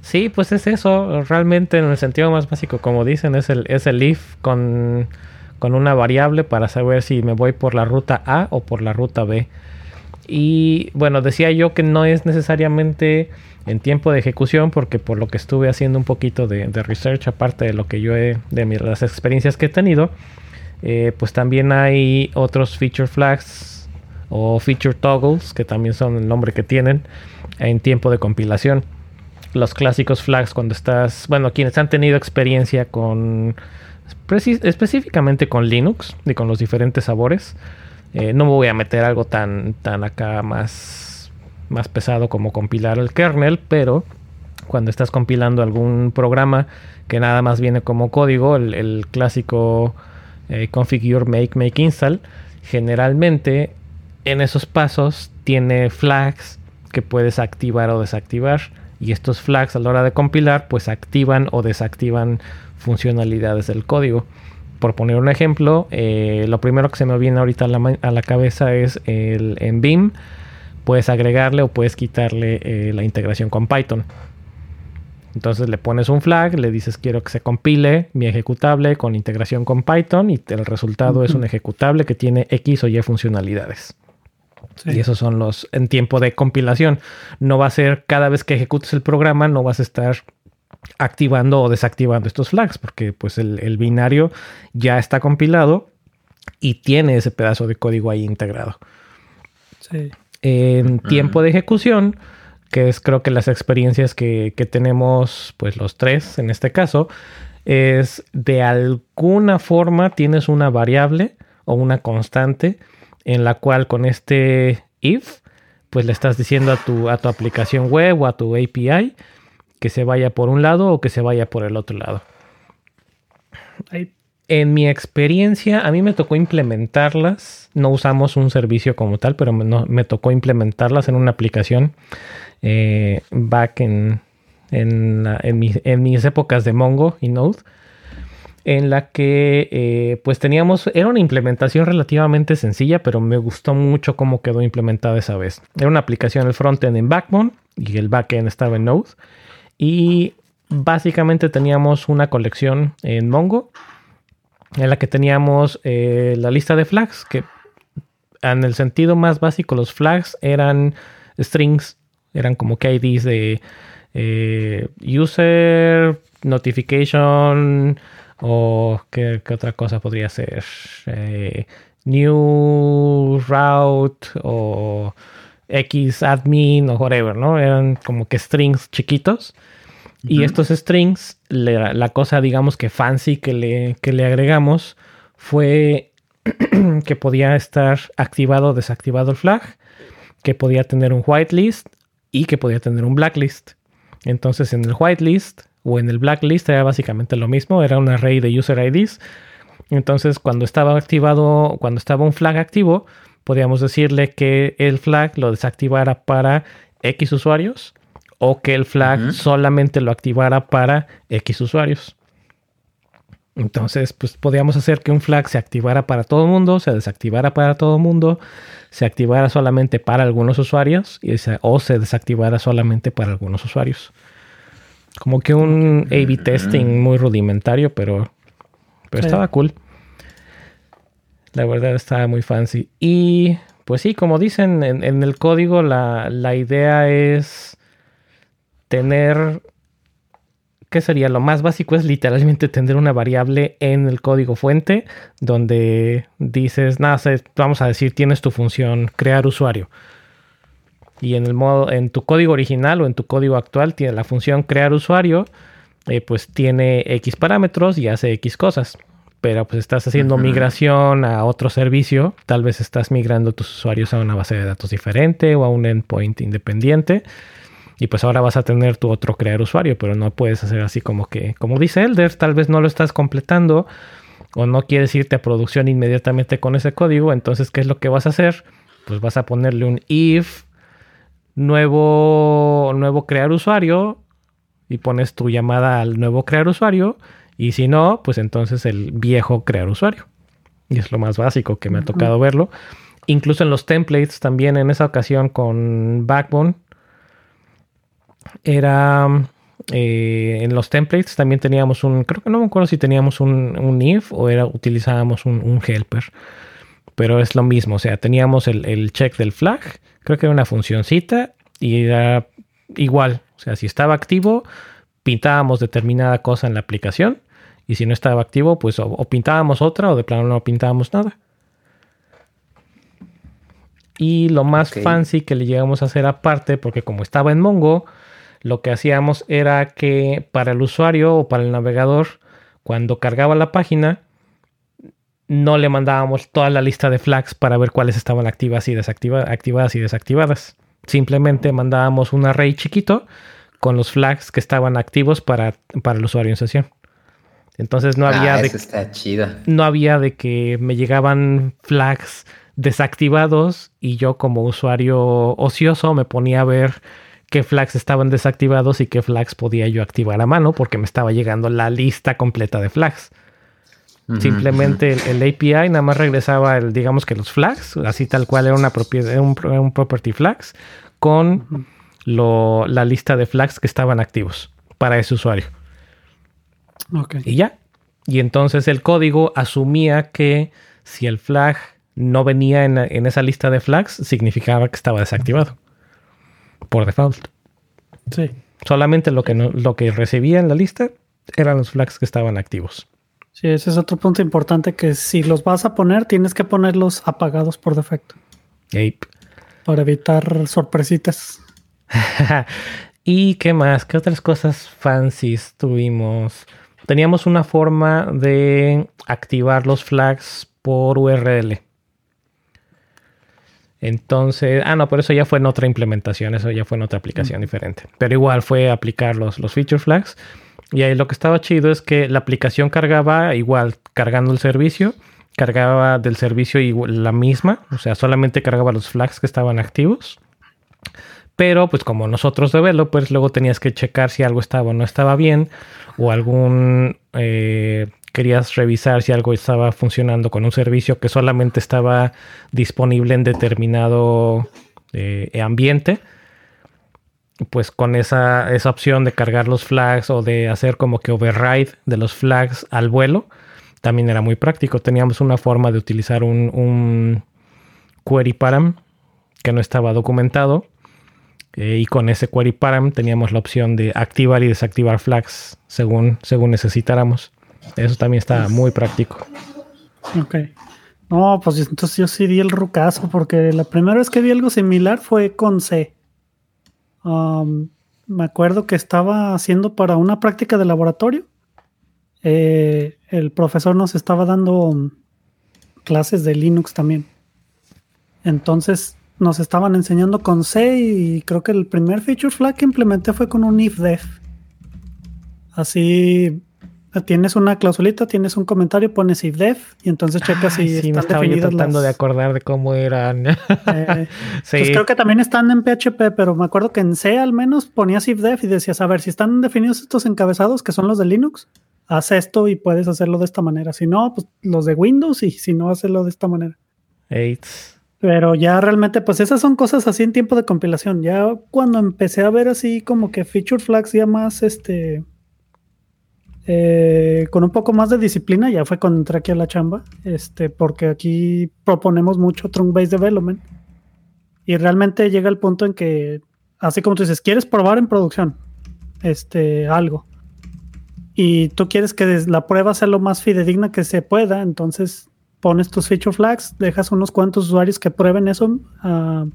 Speaker 1: Sí, pues es eso. Realmente en el sentido más básico, como dicen, es el, es el if con, con una variable para saber si me voy por la ruta A o por la ruta B. Y bueno, decía yo que no es necesariamente en tiempo de ejecución, porque por lo que estuve haciendo un poquito de, research, aparte de lo que yo he, de las experiencias que he tenido, eh, pues también hay otros feature flags o feature toggles, que también son el nombre que tienen en tiempo de compilación los clásicos flags cuando estás, bueno, quienes han tenido experiencia con, específicamente con Linux y con los diferentes sabores. Eh, no me voy a meter algo tan, tan acá más, más pesado como compilar el kernel, pero cuando estás compilando algún programa que nada más viene como código, el, clásico eh, configure, make, make, install, generalmente en esos pasos tiene flags que puedes activar o desactivar y estos flags a la hora de compilar pues activan o desactivan funcionalidades del código. Por poner un ejemplo, eh, lo primero que se me viene ahorita a la, cabeza es el en Beam. Puedes agregarle o puedes quitarle eh, la integración con Python. Entonces le pones un flag, le dices quiero que se compile mi ejecutable con integración con Python y el resultado es un ejecutable que tiene X o Y funcionalidades. Y esos son los en tiempo de compilación. No va a ser cada vez que ejecutes el programa, no vas a estar activando o desactivando estos flags, porque pues el, binario ya está compilado y tiene ese pedazo de código ahí integrado. En tiempo de ejecución, que es creo que las experiencias que, que tenemos, pues los tres en este caso, es de alguna forma tienes una variable o una constante en la cual con este if, pues le estás diciendo a tu, a tu aplicación web o a tu API que se vaya por un lado o que se vaya por el otro lado. En mi experiencia, a mí me tocó implementarlas. No usamos un servicio como tal, pero me, tocó implementarlas en una aplicación eh, back en, en, en mis épocas de Mongo y Node en la que eh, pues teníamos, era una implementación relativamente sencilla, pero me gustó mucho cómo quedó implementada esa vez. Era una aplicación el frontend en Backbone y el backend estaba en Node. Y básicamente teníamos una colección en Mongo en la que teníamos eh, la lista de flags, que en el sentido más básico los flags eran strings, eran como que IDs de eh, user, notification, o qué, otra cosa podría ser. Eh, new route o X admin o whatever, ¿no? Eran como que strings chiquitos. Y estos strings, la, cosa, digamos que fancy que le, que le agregamos fue que podía estar activado o desactivado el flag, que podía tener un whitelist y que podía tener un blacklist. Entonces en el whitelist o en el blacklist era básicamente lo mismo, era un array de user IDs. Entonces, cuando estaba activado, cuando estaba un flag activo, podíamos decirle que el flag lo desactivara para X usuarios o que el flag solamente lo activara para X usuarios. Entonces, pues podíamos hacer que un flag se activara para todo el mundo, se desactivara para todo el mundo, se activara solamente para algunos usuarios y o se desactivara solamente para algunos usuarios. Como que un A-B testing muy rudimentario, pero, pero estaba cool. La verdad estaba muy fancy. Y pues sí, como dicen en, el código, la, la, idea es tener... ¿Qué sería? Lo más básico es literalmente tener una variable en el código fuente donde dices, nada, vamos a decir, tienes tu función crear usuario y en el modo, en tu código original o en tu código actual tiene la función crear usuario, eh, pues tiene X parámetros y hace X cosas. Pero pues estás haciendo migración a otro servicio, tal vez estás migrando tus usuarios a una base de datos diferente o a un endpoint independiente. Y pues ahora vas a tener tu otro crear usuario, pero no puedes hacer así como que, como dice Elder, tal vez no lo estás completando o no quieres irte a producción inmediatamente con ese código. Entonces, ¿qué es lo que vas a hacer? Pues vas a ponerle un if nuevo, nuevo crear usuario y pones tu llamada al nuevo crear usuario y si no, pues entonces el viejo crear usuario. Y es lo más básico que me ha tocado verlo. Incluso en los templates también en esa ocasión con Backbone era eh, en los templates también teníamos un, creo que no me acuerdo si teníamos un, un if o era utilizábamos un, helper. Pero es lo mismo, o sea, teníamos el, el check del flag, creo que era una funcioncita y era igual, o sea, si estaba activo, pintábamos determinada cosa en la aplicación y si no estaba activo, pues o, pintábamos otra o de plano no pintábamos nada. Y lo más fancy que le llegamos a hacer aparte, porque como estaba en Mongo, lo que hacíamos era que para el usuario o para el navegador, cuando cargaba la página, no le mandábamos toda la lista de flags para ver cuáles estaban activas y activadas y desactivadas. Simplemente mandábamos un array chiquito con los flags que estaban activos para, para el usuario en sesión. Entonces no había
Speaker 2: ah,
Speaker 1: de
Speaker 2: está chido.
Speaker 1: no había de que me llegaban flags desactivados y yo como usuario ocioso me ponía a ver qué flags estaban desactivados y qué flags podía yo activar a mano porque me estaba llegando la lista completa de flags. Simplemente el, API nada más regresaba el, digamos que los flags, así tal cual era una propiedad, un, un property flags con la lista de flags que estaban activos para ese usuario. Y ya. Y entonces el código asumía que si el flag no venía en, esa lista de flags, significaba que estaba desactivado. Por default.
Speaker 3: Sí.
Speaker 1: Solamente lo que, lo que recibía en la lista eran los flags que estaban activos.
Speaker 3: Sí, ese es otro punto importante que si los vas a poner, tienes que ponerlos apagados por defecto. Para evitar sorpresitas.
Speaker 1: ¿Y qué más? ¿Qué otras cosas fancies tuvimos? Teníamos una forma de activar los flags por URL. Entonces, ah, no, pero eso ya fue en otra implementación, eso ya fue en otra aplicación mm. diferente. Pero igual fue aplicar los, los feature flags. Y ahí lo que estaba chido es que la aplicación cargaba igual, cargando el servicio, cargaba del servicio igual, la misma, o sea, solamente cargaba los flags que estaban activos. Pero pues como nosotros developers, luego tenías que checar si algo estaba o no estaba bien, o algún... Eh, querías revisar si algo estaba funcionando con un servicio que solamente estaba disponible en determinado eh, ambiente pues con esa, esa opción de cargar los flags o de hacer como que override de los flags al vuelo, también era muy práctico. Teníamos una forma de utilizar un, un query param que no estaba documentado. Eh, y con ese query param teníamos la opción de activar y desactivar flags según, según necesitáramos. Eso también está muy práctico.
Speaker 3: Ok. No, pues entonces yo sí di el rucazo porque la primera vez que vi algo similar fue con C. Um, me acuerdo que estaba haciendo para una práctica de laboratorio. Eh, el profesor nos estaba dando um, clases de Linux también. Entonces nos estaban enseñando con C y creo que el primer feature flag que implementé fue con un ifdef. Así tienes una clausulita, tienes un comentario, pones if y entonces checas si
Speaker 1: sí, están me estaba tratando de acordar de cómo eran. Eh,
Speaker 3: pues creo que también están en PHP, pero me acuerdo que en C al menos ponías if y decías, a ver, si están definidos estos encabezados que son los de Linux, haz esto y puedes hacerlo de esta manera. Si no, pues los de Windows y si no, hazlo de esta manera. Pero ya realmente, pues esas son cosas así en tiempo de compilación. Ya cuando empecé a ver así como que feature flags ya más este eh, con un poco más de disciplina, ya fue cuando entré aquí a la chamba, este, porque aquí proponemos mucho trunk-based development. Y realmente llega el punto en que, así como tú dices, quieres probar en producción este, algo. Y tú quieres que la prueba sea lo más fidedigna que se pueda, entonces pones tus feature flags, dejas unos cuantos usuarios que prueben eso,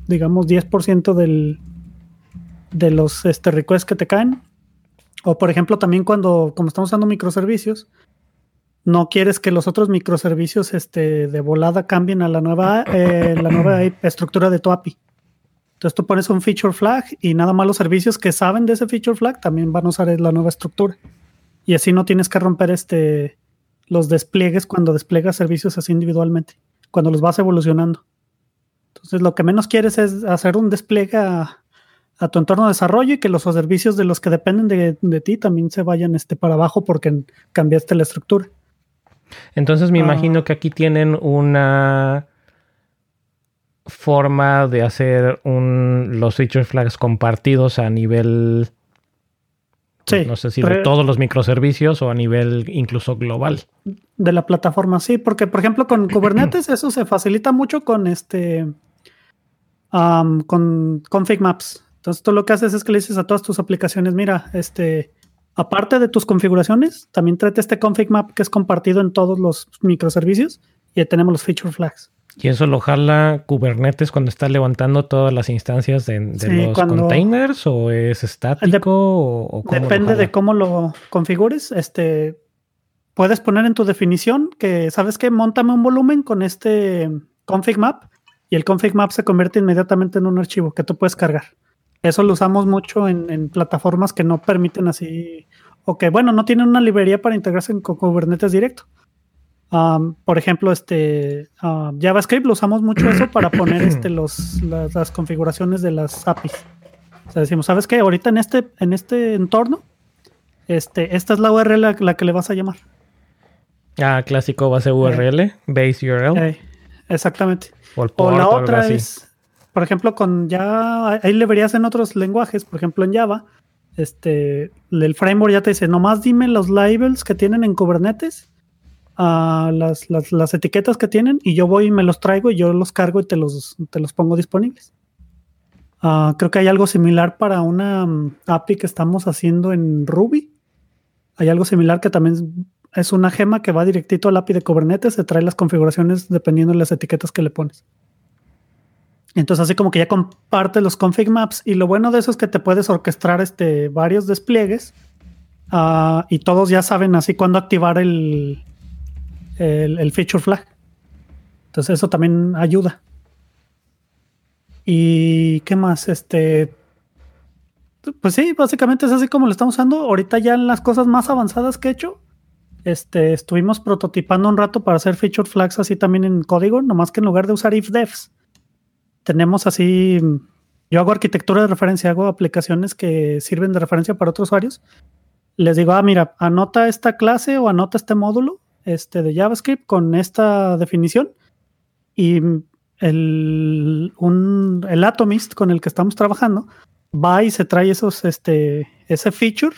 Speaker 3: digamos 10% del, de los este, requests que te caen, o por ejemplo, también cuando, como estamos usando microservicios, no quieres que los otros microservicios este, de volada cambien a la nueva, eh, la nueva estructura de tu API. Entonces tú pones un feature flag y nada más los servicios que saben de ese feature flag también van a usar la nueva estructura. Y así no tienes que romper este, los despliegues cuando despliegas servicios así individualmente, cuando los vas evolucionando. Entonces lo que menos quieres es hacer un despliegue a, a tu entorno de desarrollo y que los servicios de los que dependen de, ti también se vayan este, para abajo porque cambiaste la estructura.
Speaker 1: Entonces me ah. imagino que aquí tienen una forma de hacer un, los feature flags compartidos a nivel
Speaker 3: Sí,
Speaker 1: no sé si de todos los microservicios o a nivel incluso global.
Speaker 3: de la plataforma, sí, porque por ejemplo con Kubernetes eso se facilita mucho con este con config maps. Entonces tú lo que haces es que le dices a todas tus aplicaciones, mira, este aparte de tus configuraciones, también trate este config map que es compartido en todos los microservicios y ahí tenemos los feature flags.
Speaker 1: Y eso lo jala Kubernetes cuando está levantando todas las instancias de, de
Speaker 3: Sí,
Speaker 1: los containers o es estático o, o cómo
Speaker 3: Depende de cómo lo configures. Este puedes poner en tu definición que sabes que montame un volumen con este config map y el config map se convierte inmediatamente en un archivo que tú puedes cargar. Eso lo usamos mucho en, en plataformas que no permiten así o que bueno no tienen una librería para integrarse con Kubernetes directo. Um, por ejemplo, este JavaScript lo usamos mucho eso para poner este, los, las, las configuraciones de las APIs. O sea, decimos, ¿sabes qué? Ahorita en este, en este entorno, este, esta es la URL a la que le vas a llamar.
Speaker 1: Ah, clásico base URL, base URL
Speaker 3: Eh, exactamente.
Speaker 1: o el
Speaker 3: O
Speaker 1: port
Speaker 3: la otra es, por ejemplo, con ya hay librerías en otros lenguajes, por ejemplo en Java, este, el framework ya te dice, nomás dime los labels que tienen en Kubernetes, las, las, las etiquetas que tienen, y yo voy y me los traigo y yo los cargo y te los, te los pongo disponibles. Ah, creo que hay algo similar para una mm, API que estamos haciendo en Ruby. Hay algo similar que también es- es una gema que va directito al API de Kubernetes, se trae las configuraciones dependiendo de las etiquetas que le pones. Entonces, así como que ya comparte los config maps. Y lo bueno de eso es que te puedes orquestar este, varios despliegues. ah, y todos ya saben así cuándo activar el, el, feature flag. Entonces, eso también ayuda. ¿Y qué más? Este. Pues sí, básicamente es así como lo estamos usando. Ahorita ya en las cosas más avanzadas que he hecho. Este, estuvimos prototipando un rato para hacer feature flags así también en código, nomás que en lugar de usar if defs, tenemos así, yo hago arquitectura de referencia, hago aplicaciones que sirven de referencia para otros usuarios. Les digo, ah, mira, anota esta clase o anota este módulo este, de JavaScript con esta definición y el, un, el Atomist con el que estamos trabajando va y se trae esos, este, ese feature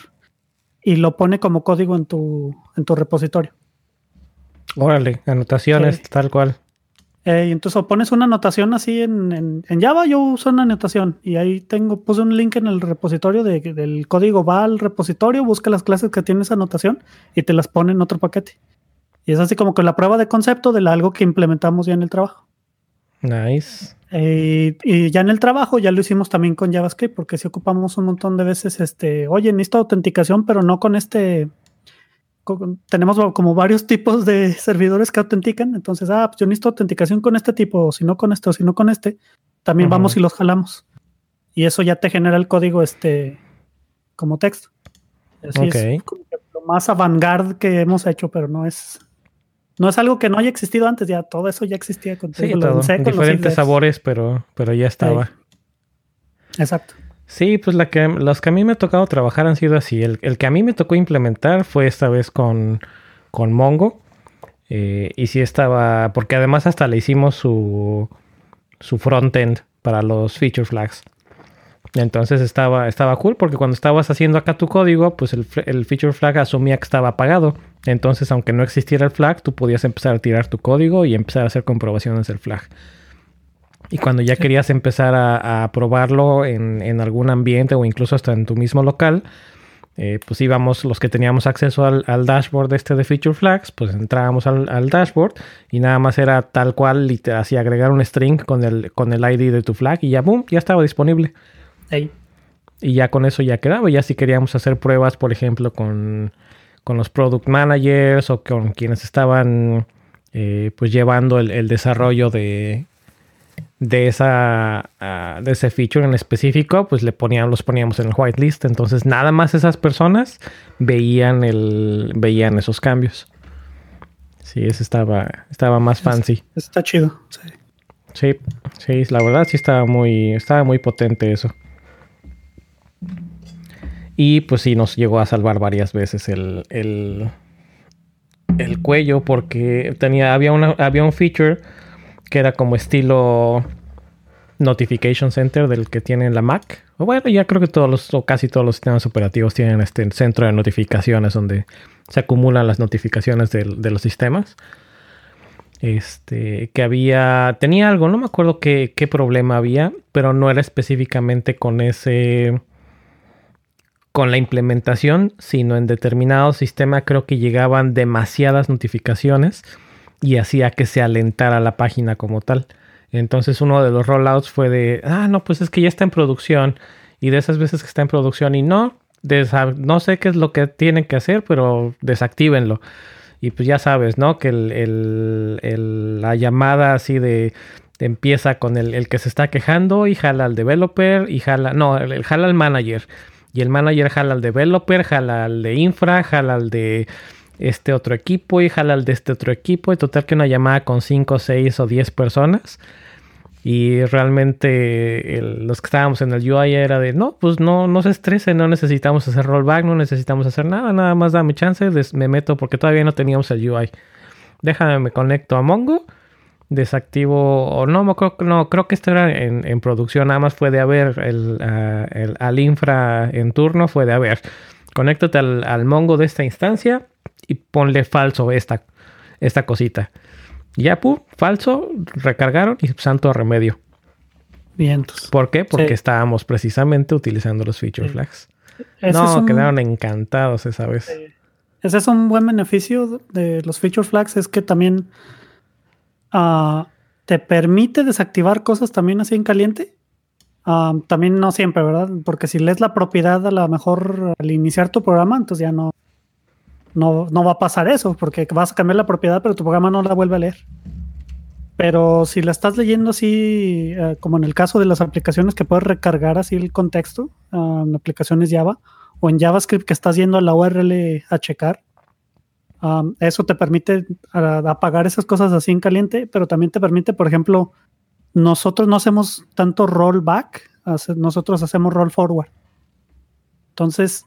Speaker 3: y lo pone como código en tu, en tu repositorio.
Speaker 1: Órale, anotaciones,
Speaker 3: Sí.
Speaker 1: tal cual.
Speaker 3: Eh, y entonces o pones una anotación así en, en- en Java, yo uso una anotación y ahí tengo, puse un link en el repositorio de- del código, va al repositorio, busca las clases que tiene esa anotación y te las pone en otro paquete. Y es así como que la prueba de concepto de algo que implementamos ya en el trabajo.
Speaker 1: Nice.
Speaker 3: Eh, y ya en el trabajo ya lo hicimos también con JavaScript, porque si ocupamos un montón de veces, este, oye, necesito autenticación, pero no con este. con- tenemos como varios tipos de servidores que autentican. Entonces, ah, pues yo necesito autenticación con este tipo, o si no con este, o si no con este. También vamos y los jalamos. Y eso ya te genera el código este como texto. Así es como que lo más avant-garde que hemos hecho, pero no es. No es algo que no haya existido antes, ya todo eso ya existía con
Speaker 1: Sí, todo. Diferentes sabores, pero, pero ya estaba.
Speaker 3: Exacto.
Speaker 1: Sí, pues la que, los que a mí me ha tocado trabajar han sido así. El, el que a mí me tocó implementar fue esta vez con, con Mongo. Eh, y sí estaba, porque además hasta le hicimos su, su frontend para los feature flags. Entonces estaba, estaba cool porque cuando estabas haciendo acá tu código, pues el feature flag asumía que estaba apagado. Entonces, aunque no existiera el flag, tú podías empezar a tirar tu código y empezar a hacer comprobaciones del flag. Y cuando ya querías empezar a, a probarlo en, en algún ambiente o incluso hasta en tu mismo local, eh, pues íbamos, los que teníamos acceso al, al dashboard este de Feature Flags, pues entrábamos al, al dashboard y nada más era tal cual, así agregar un string con el, con el ID de tu flag y ya, boom, ya estaba disponible. Y ya con eso ya quedaba. Ya si queríamos hacer pruebas, por ejemplo, con, con los product managers o con quienes estaban eh, pues llevando el, el desarrollo de, de esa ah, de ese feature en específico, pues le ponían, los poníamos en el whitelist. Entonces nada más esas personas veían el, veían esos cambios. Sí, ese estaba, estaba más fancy.
Speaker 3: Está chido. sí.
Speaker 1: Sí, sí, la verdad sí estaba muy, estaba muy potente eso. Y pues sí, nos llegó a salvar varias veces el, el, el cuello porque tenía, había, una, había un feature que era como estilo Notification Center del que tiene la Mac bueno, ya creo que todos los, o casi todos los sistemas operativos tienen este centro de notificaciones donde se acumulan las notificaciones de, los sistemas. Este, que había, tenía algo, no me acuerdo qué, qué problema había, pero no era específicamente con ese, con la implementación, sino en determinado sistema creo que llegaban demasiadas notificaciones y hacía que se alentara la página como tal. Entonces uno de los rollouts fue de, ah, no, pues es que ya está en producción. Y de esas veces que está en producción y no, no sé qué es lo que tienen que hacer, pero desactívenlo. Y pues ya sabes, ¿no? Que el, la llamada así de, empieza con el, que se está quejando y jala al developer y jala, no, el, jala al manager. Y el manager jala al developer, jala al de infra, jala al de este otro equipo y jala al de este otro equipo. Y total que una llamada con 5, 6 o 10 personas. Y realmente los que estábamos en el UI era de, no, pues no, no se estresen, no necesitamos hacer rollback, no necesitamos hacer nada, nada más dame chance, me meto porque todavía no teníamos el UI. Déjame, me conecto a Mongo, desactivo, o no, creo, no, creo que esto era en, producción, nada más fue de haber el, al infra en turno, fue de haber, conéctate al, al Mongo de esta instancia y ponle falso esta, esta cosita. Ya, falso, recargaron y santo remedio.
Speaker 3: Vientos.
Speaker 1: ¿Por qué? Porque estábamos precisamente utilizando los feature flags. no, quedaron encantados esa vez.
Speaker 3: Ese es un buen beneficio de los feature flags, es que también ah, te permite desactivar cosas también así en caliente. Ah, también no siempre, ¿verdad? Porque si lees la propiedad a lo mejor al iniciar tu programa, entonces ya no, no, va a pasar eso, porque vas a cambiar la propiedad, pero tu programa no la vuelve a leer. Pero si la estás leyendo así, eh, como en el caso de las aplicaciones que puedes recargar así el contexto, ah, en aplicaciones Java, o en JavaScript que estás yendo a la URL a checar, ah, eso te permite apagar esas cosas así en caliente, pero también te permite, por ejemplo, nosotros no hacemos tanto rollback, nosotros hacemos roll forward. Entonces,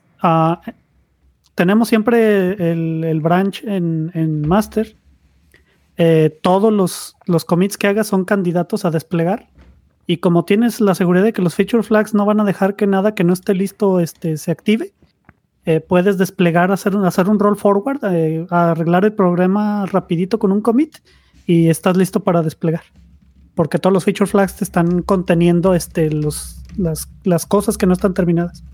Speaker 3: tenemos siempre el, branch en, master. Eh, todos los, los commits que hagas son candidatos a desplegar. Y como tienes la seguridad de que los feature flags no van a dejar que nada que no esté listo este, se active, eh, puedes desplegar, hacer, hacer un roll forward, eh, arreglar el problema rapidito con un commit y estás listo para desplegar. Porque todos los feature flags te están conteniendo este, los, las, las cosas que no están terminadas.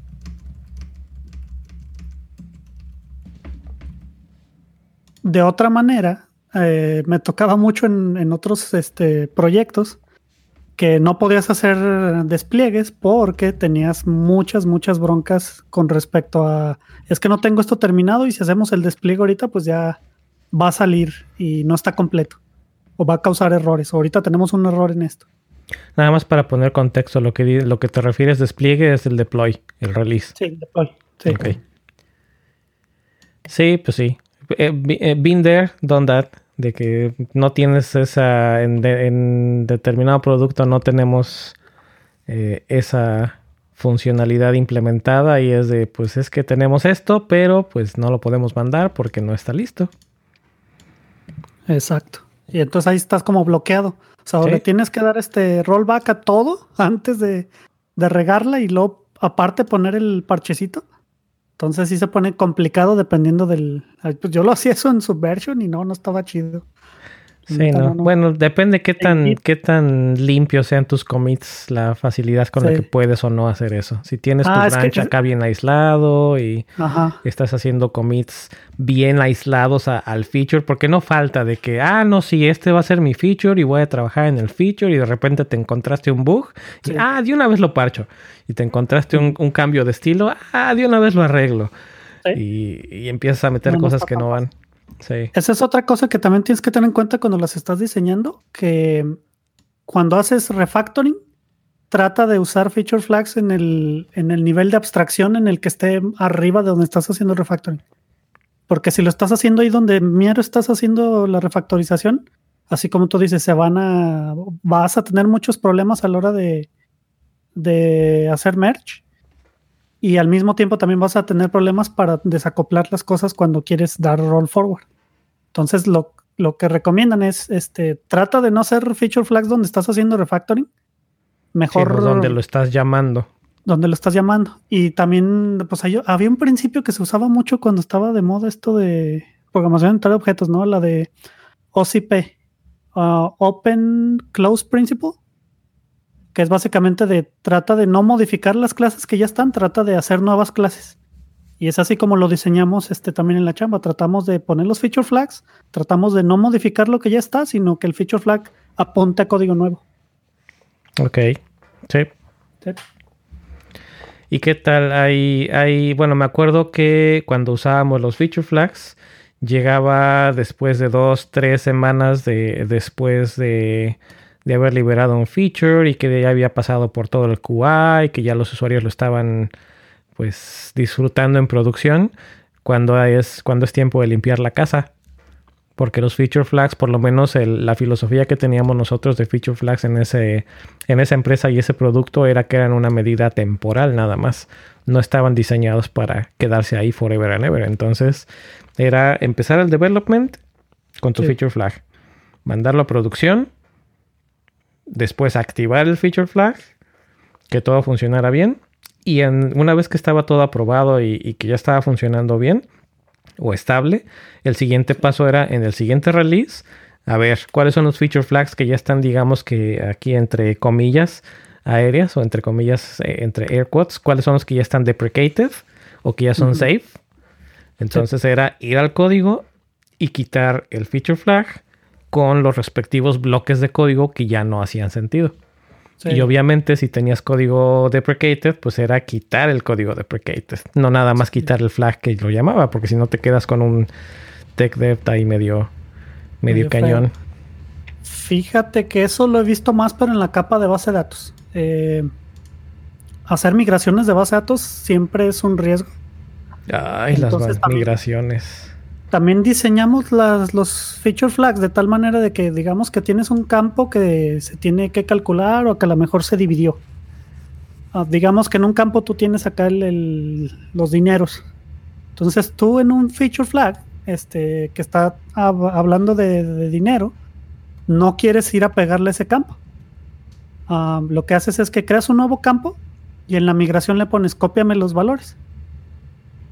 Speaker 3: de otra manera, eh, me tocaba mucho en, otros este, proyectos que no podías hacer despliegues porque tenías muchas, muchas broncas con respecto a, es que no tengo esto terminado y si hacemos el despliegue ahorita, pues ya va a salir y no está completo o va a causar errores. Ahorita tenemos un error en esto.
Speaker 1: Nada más para poner contexto, lo que, lo que te refieres despliegue es el deploy, el release.
Speaker 3: Sí, el deploy. Sí.
Speaker 1: Sí, pues sí. Eh, eh, been there, done that, de que no tienes esa, en, determinado producto no tenemos eh, esa funcionalidad implementada y es de, pues es que tenemos esto, pero pues no lo podemos mandar porque no está listo.
Speaker 3: Exacto. Y entonces ahí estás como bloqueado. O sea, le tienes que dar este rollback a todo antes de, de regarla y luego aparte poner el parchecito. Entonces sí se pone complicado dependiendo del... Pues yo lo hacía eso en Subversion y no, no estaba chido.
Speaker 1: Sí, no, Bueno, depende qué tan, qué tan limpios sean tus commits, la facilidad con la que puedes o no hacer eso. Si tienes tu ah, branch acá bien aislado y estás haciendo commits bien aislados al feature, porque no falta de que, ah, no, sí, este va a ser mi feature y voy a trabajar en el feature y de repente te encontraste un bug y, ah, de una vez lo parcho. Y te encontraste un, cambio de estilo, ah, de una vez lo arreglo. Y, empiezas a meter cosas que no van.
Speaker 3: Esa es otra cosa que también tienes que tener en cuenta cuando las estás diseñando, que cuando haces refactoring, trata de usar feature flags en el, en el nivel de abstracción en el que esté arriba de donde estás haciendo refactoring. Porque si lo estás haciendo ahí donde mierda estás haciendo la refactorización, así como tú dices, se van a, vas a tener muchos problemas a la hora de, de hacer merge y al mismo tiempo también vas a tener problemas para desacoplar las cosas cuando quieres dar roll forward. Entonces lo, lo que recomiendan es, este, trata de no hacer feature flags donde estás haciendo refactoring. Mejor...
Speaker 1: donde lo estás llamando.
Speaker 3: donde lo estás llamando. Y también, pues había un principio que se usaba mucho cuando estaba de moda esto de programación entre objetos, ¿no? La de OCP, uh, Open Close Principle, que es básicamente de trata de no modificar las clases que ya están, trata de hacer nuevas clases. Y es así como lo diseñamos este, también en la chamba. Tratamos de poner los feature flags, tratamos de no modificar lo que ya está, sino que el feature flag apunte a código nuevo.
Speaker 1: Ok, sí. sí. ¿Y qué tal? Hay, hay, bueno, me acuerdo que cuando usábamos los feature flags, llegaba después de dos, tres semanas de, después de, de haber liberado un feature y que ya había pasado por todo el QA y que ya los usuarios lo estaban pues disfrutando en producción cuando es, cuando es tiempo de limpiar la casa. Porque los feature flags, por lo menos la filosofía que teníamos nosotros de feature flags en, ese, en esa empresa y ese producto era que eran una medida temporal nada más. No estaban diseñados para quedarse ahí forever and ever. Entonces era empezar el development con tu feature flag, mandarlo a producción, después activar el feature flag, que todo funcionara bien. Y una vez que estaba todo aprobado y, que ya estaba funcionando bien o estable, el siguiente paso era en el siguiente release, a ver cuáles son los feature flags que ya están, digamos que aquí entre comillas aéreas o entre comillas, eh, entre air quotes, cuáles son los que ya están deprecated o que ya son safe. Entonces era ir al código y quitar el feature flag con los respectivos bloques de código que ya no hacían sentido. Y obviamente si tenías código deprecated, pues era quitar el código deprecated. No nada más quitar el flag que lo llamaba, porque si no te quedas con un tech dev ahí medio, medio, cañón.
Speaker 3: Fíjate que eso lo he visto más, pero en la capa de base de datos. Eh, hacer migraciones de base de datos siempre es un riesgo.
Speaker 1: Ay, las migraciones
Speaker 3: también diseñamos las, los feature flags de tal manera de que digamos que tienes un campo que se tiene que calcular o que a lo mejor se dividió. Ah, digamos que en un campo tú tienes acá los dineros. Entonces tú en un feature flag este, que está hablando de, dinero, no quieres ir a pegarle ese campo. Ah, lo que haces es que creas un nuevo campo y en la migración le pones cópiame los valores.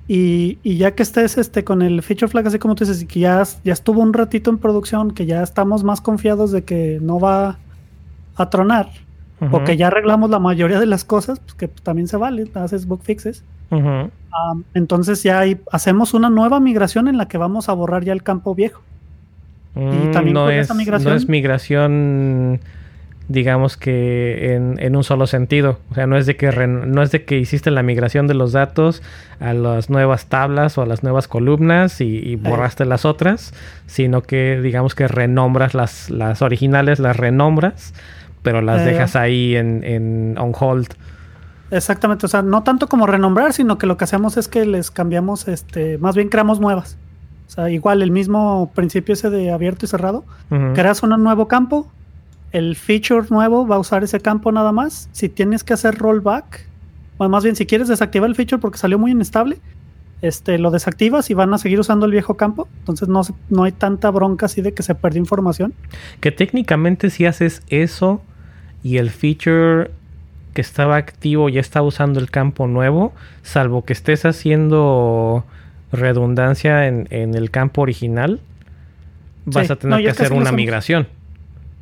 Speaker 3: Y, ya que estés este, con el feature flag, así como tú dices, y que ya, ya estuvo un ratito en producción, que ya estamos más confiados de que no va a tronar, o que ya arreglamos la mayoría de las cosas, pues que también se vale, haces bug fixes. entonces ya hacemos una nueva migración en la que vamos a borrar ya el campo viejo.
Speaker 1: y mm, también no, es, migración, no es migración digamos que en, un solo sentido. O sea, no es de que no es de que hiciste la migración de los datos a las nuevas tablas o a las nuevas columnas y, borraste las otras, sino que digamos que renombras las, las originales, las renombras, pero las eh. dejas ahí en, en on hold.
Speaker 3: Exactamente, o sea, no tanto como renombrar, sino que lo que hacemos es que les cambiamos, este, más bien creamos nuevas. O sea, igual el mismo principio ese de abierto y cerrado. Creas un nuevo campo, el feature nuevo va a usar ese campo nada más. Si tienes que hacer rollback, o más bien si quieres desactivar el feature porque salió muy inestable, este, lo desactivas y van a seguir usando el viejo campo. Entonces no, no hay tanta bronca así de que se perdió información.
Speaker 1: Que técnicamente si haces eso y el feature que estaba activo ya está usando el campo nuevo, salvo que estés haciendo redundancia en, el campo original, vas a tener que hacer una migración.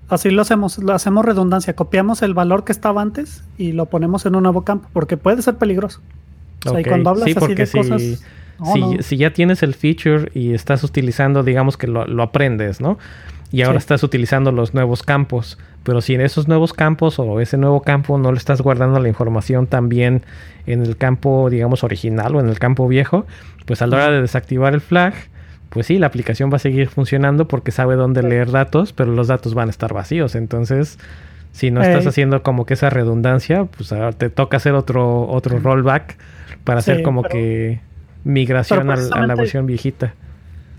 Speaker 3: Así lo hacemos, lo hacemos redundancia, copiamos el valor que estaba antes y lo ponemos en un nuevo campo, porque puede ser peligroso.
Speaker 1: O sea, y cuando hablas así de si, cosas. si, ya tienes el feature y estás utilizando, digamos que lo, aprendes, ¿no? Y ahora estás utilizando los nuevos campos. Pero si en esos nuevos campos o ese nuevo campo no le estás guardando la información también en el campo, digamos, original o en el campo viejo, pues a la hora de desactivar el flag, pues sí, la aplicación va a seguir funcionando porque sabe dónde leer datos, pero los datos van a estar vacíos. Entonces, si no estás haciendo como que esa redundancia, pues ahora te toca hacer otro, otro rollback para hacer como que migración a, la versión viejita.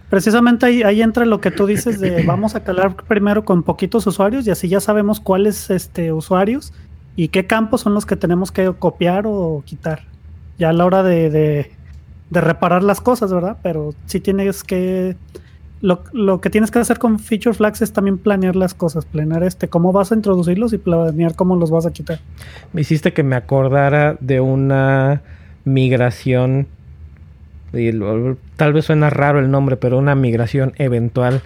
Speaker 3: Precisamente ahí, ahí, entra lo que tú dices de vamos a calar primero con poquitos usuarios y así ya sabemos cuáles este, usuarios y qué campos son los que tenemos que copiar o quitar. Ya a la hora de de reparar las cosas, ¿verdad? Pero sí tienes que... lo, lo, que tienes que hacer con Feature Flags es también planear las cosas, planear este, cómo vas a introducirlos y planear cómo los vas a quitar.
Speaker 1: Me hiciste que me acordara de una migración, tal vez suena raro el nombre, pero una migración eventual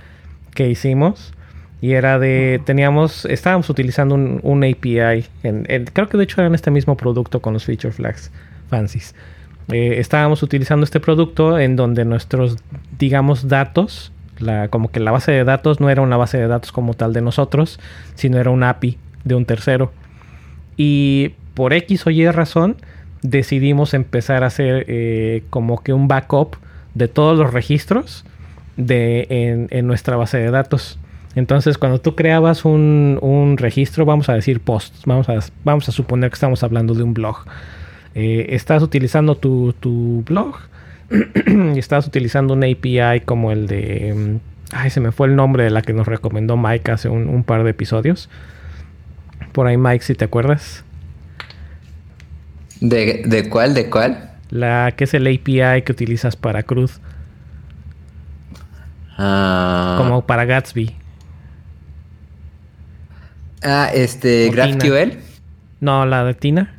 Speaker 1: que hicimos. Y era de, teníamos, estábamos utilizando un, API, en, creo que de hecho era en este mismo producto con los Feature Flags Fancies. Eh, estábamos utilizando este producto en donde nuestros, digamos, datos, como que la base de datos no era una base de datos como tal de nosotros, sino era un API de un tercero. Y por X o Y razón, decidimos empezar a hacer eh, como que un backup de todos los registros de, en, nuestra base de datos. Entonces, cuando tú creabas un, registro, vamos a decir posts, vamos a, vamos a suponer que estamos hablando de un blog. Eh, estás utilizando tu, tu blog y estás utilizando un API como el de... Mm, ay, se me fue el nombre de la que nos recomendó Mike hace un, un par de episodios. Por ahí, Mike, si te acuerdas.
Speaker 2: ¿De, ¿De cuál? ¿De cuál?
Speaker 1: La que es el API que utilizas para Cruz.
Speaker 2: Ah.
Speaker 1: Como para Gatsby.
Speaker 2: Ah, este, GraphQL.
Speaker 1: No, la de Tina.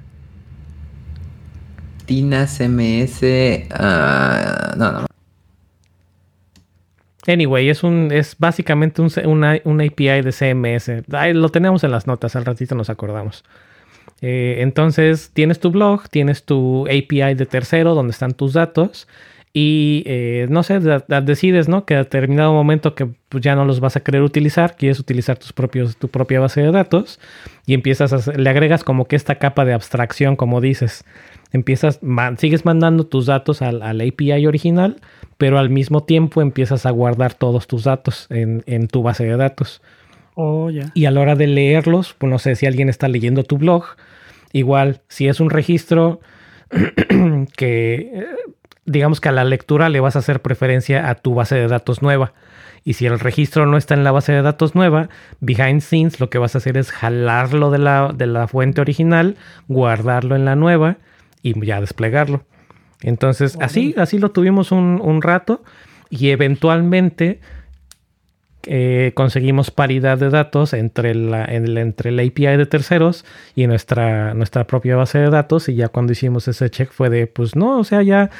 Speaker 2: CMS. Ah, no, no.
Speaker 1: Anyway, es un es básicamente un, una, API de CMS. lo tenemos en las notas, al ratito nos acordamos. Eh, entonces tienes tu blog, tienes tu API de tercero donde están tus datos y eh, no sé, decides, ¿no? Que a determinado momento que pues, ya no los vas a querer utilizar, quieres utilizar tus propios, tu propia base de datos y empiezas a, le agregas como que esta capa de abstracción, como dices. Empiezas, sigues mandando tus datos al, API original, pero al mismo tiempo empiezas a guardar todos tus datos en, tu base de datos.
Speaker 3: Oh,
Speaker 1: y a la hora de leerlos, pues no sé si alguien está leyendo tu blog, igual, si es un registro que eh, digamos que a la lectura le vas a hacer preferencia a tu base de datos nueva. Y si el registro no está en la base de datos nueva, behind scenes lo que vas a hacer es jalarlo de la, de la fuente original, guardarlo en la nueva y ya desplegarlo. Entonces, así, así lo tuvimos un, rato y eventualmente eh, conseguimos paridad de datos entre, la, entre el API de terceros y nuestra, nuestra propia base de datos. Y ya cuando hicimos ese check fue de, pues no, o sea, ya